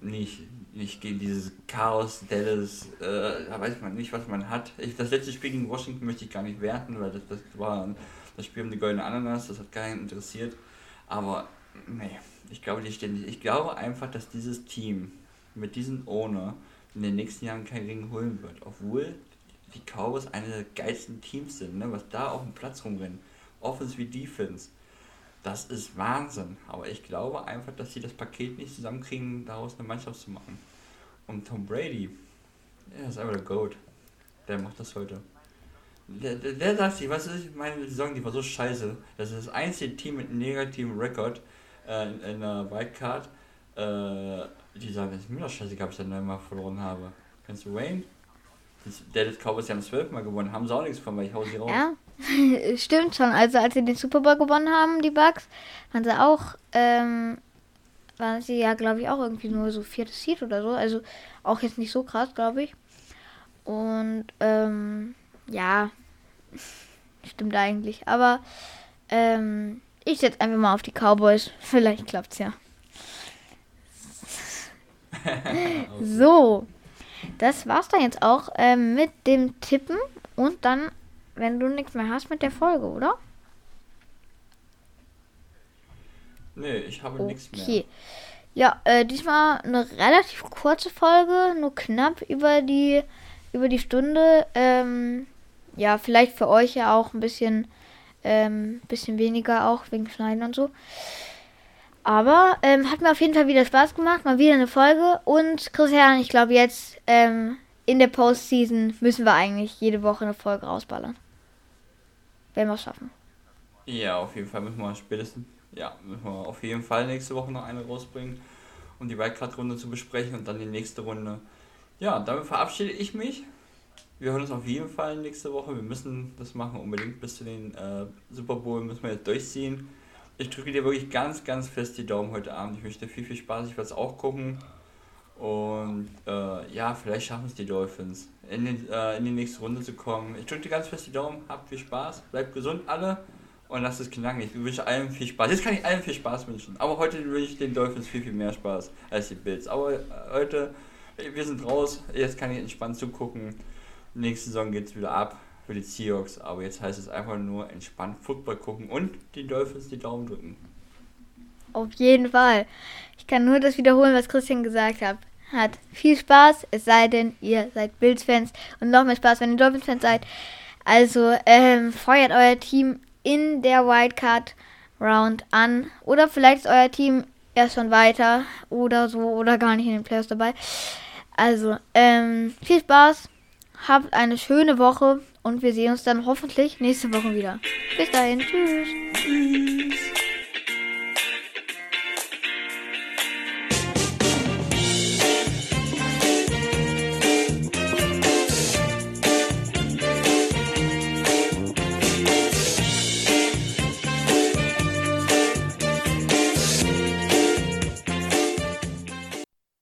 Nicht, nicht gegen dieses Chaos Dallas, äh, da weiß man nicht, was man hat. Ich, das letzte Spiel gegen Washington möchte ich gar nicht werten, weil das, das war das Spiel um die goldene Ananas, das hat keinen interessiert. Aber nee, Ich glaube, die stehen Ich glaube einfach, dass dieses Team mit diesem Owner in den nächsten Jahren keinen Ring holen wird. Obwohl die Cowboys eine der geilsten Teams sind, ne? was da auf dem Platz rumrennen. Offense wie Defense. Das ist Wahnsinn. Aber ich glaube einfach, dass sie das Paket nicht zusammenkriegen, daraus eine Mannschaft zu machen. Und Tom Brady, er ist einfach der Goat. Der macht das heute. Der, der, der sagt sich, was ist meine Saison, die war so scheiße. Das ist das einzige Team mit einem negativen Rekord äh, in, in der Wildcard. Äh, die sagen, es ist mir doch scheißegal, ob ich dann einmal verloren habe. Kennst du Wayne? Der das Cowboys ja haben zwölfmal gewonnen, haben sie auch nichts von, weil ich hau sie raus. Ja, [laughs] stimmt schon. Also als sie den Super Bowl gewonnen haben, die Bucks, waren sie auch, ähm, waren sie ja, glaube ich, auch irgendwie nur so viertes Seed oder so. Also auch jetzt nicht so krass, glaube ich. Und ähm, ja, [laughs] stimmt eigentlich. Aber ähm, ich setze einfach mal auf die Cowboys. Vielleicht klappt's ja. [laughs] so, das war's dann jetzt auch ähm, mit dem Tippen und dann, wenn du nichts mehr hast, mit der Folge, oder? Nee, ich habe okay. nichts mehr. Okay. Ja, äh, diesmal eine relativ kurze Folge, nur knapp über die über die Stunde. Ähm, ja, vielleicht für euch ja auch ein bisschen, ähm, bisschen weniger auch wegen Schneiden und so. Aber ähm, hat mir auf jeden Fall wieder Spaß gemacht. Mal wieder eine Folge. Und Christian, ich glaube jetzt ähm, in der Postseason müssen wir eigentlich jede Woche eine Folge rausballern. Wenn wir es schaffen. Ja, auf jeden Fall müssen wir spätestens, ja, müssen wir auf jeden Fall nächste Woche noch eine rausbringen, um die Wildcard-Runde zu besprechen und dann die nächste Runde. Ja, damit verabschiede ich mich. Wir hören uns auf jeden Fall nächste Woche. Wir müssen das machen unbedingt bis zu den äh, Super Bowl müssen wir jetzt durchziehen ich drücke dir wirklich ganz, ganz fest die Daumen heute Abend. Ich möchte viel, viel Spaß. Ich werde es auch gucken. Und äh, ja, vielleicht schaffen es die Dolphins, in, den, äh, in die nächste Runde zu kommen. Ich drücke dir ganz fest die Daumen. Habt viel Spaß. Bleibt gesund alle. Und lasst es knacken. Ich wünsche allen viel Spaß. Jetzt kann ich allen viel Spaß wünschen. Aber heute wünsche ich den Dolphins viel, viel mehr Spaß als die Bills. Aber äh, heute, wir sind raus. Jetzt kann ich entspannt zugucken. Nächste Saison geht es wieder ab für die Seahawks. Aber jetzt heißt es einfach nur entspannt Football gucken und die Dolphins die Daumen drücken. Auf jeden Fall. Ich kann nur das wiederholen, was Christian gesagt hat. Hat viel Spaß, es sei denn, ihr seid Bills-Fans und noch mehr Spaß, wenn ihr Dolphins-Fans seid. Also ähm, feuert euer Team in der Wildcard Round an. Oder vielleicht ist euer Team erst schon weiter oder so oder gar nicht in den Playoffs dabei. Also, ähm, viel Spaß, habt eine schöne Woche und wir sehen uns dann hoffentlich nächste Woche wieder. Bis dahin. Tschüss. Tschüss.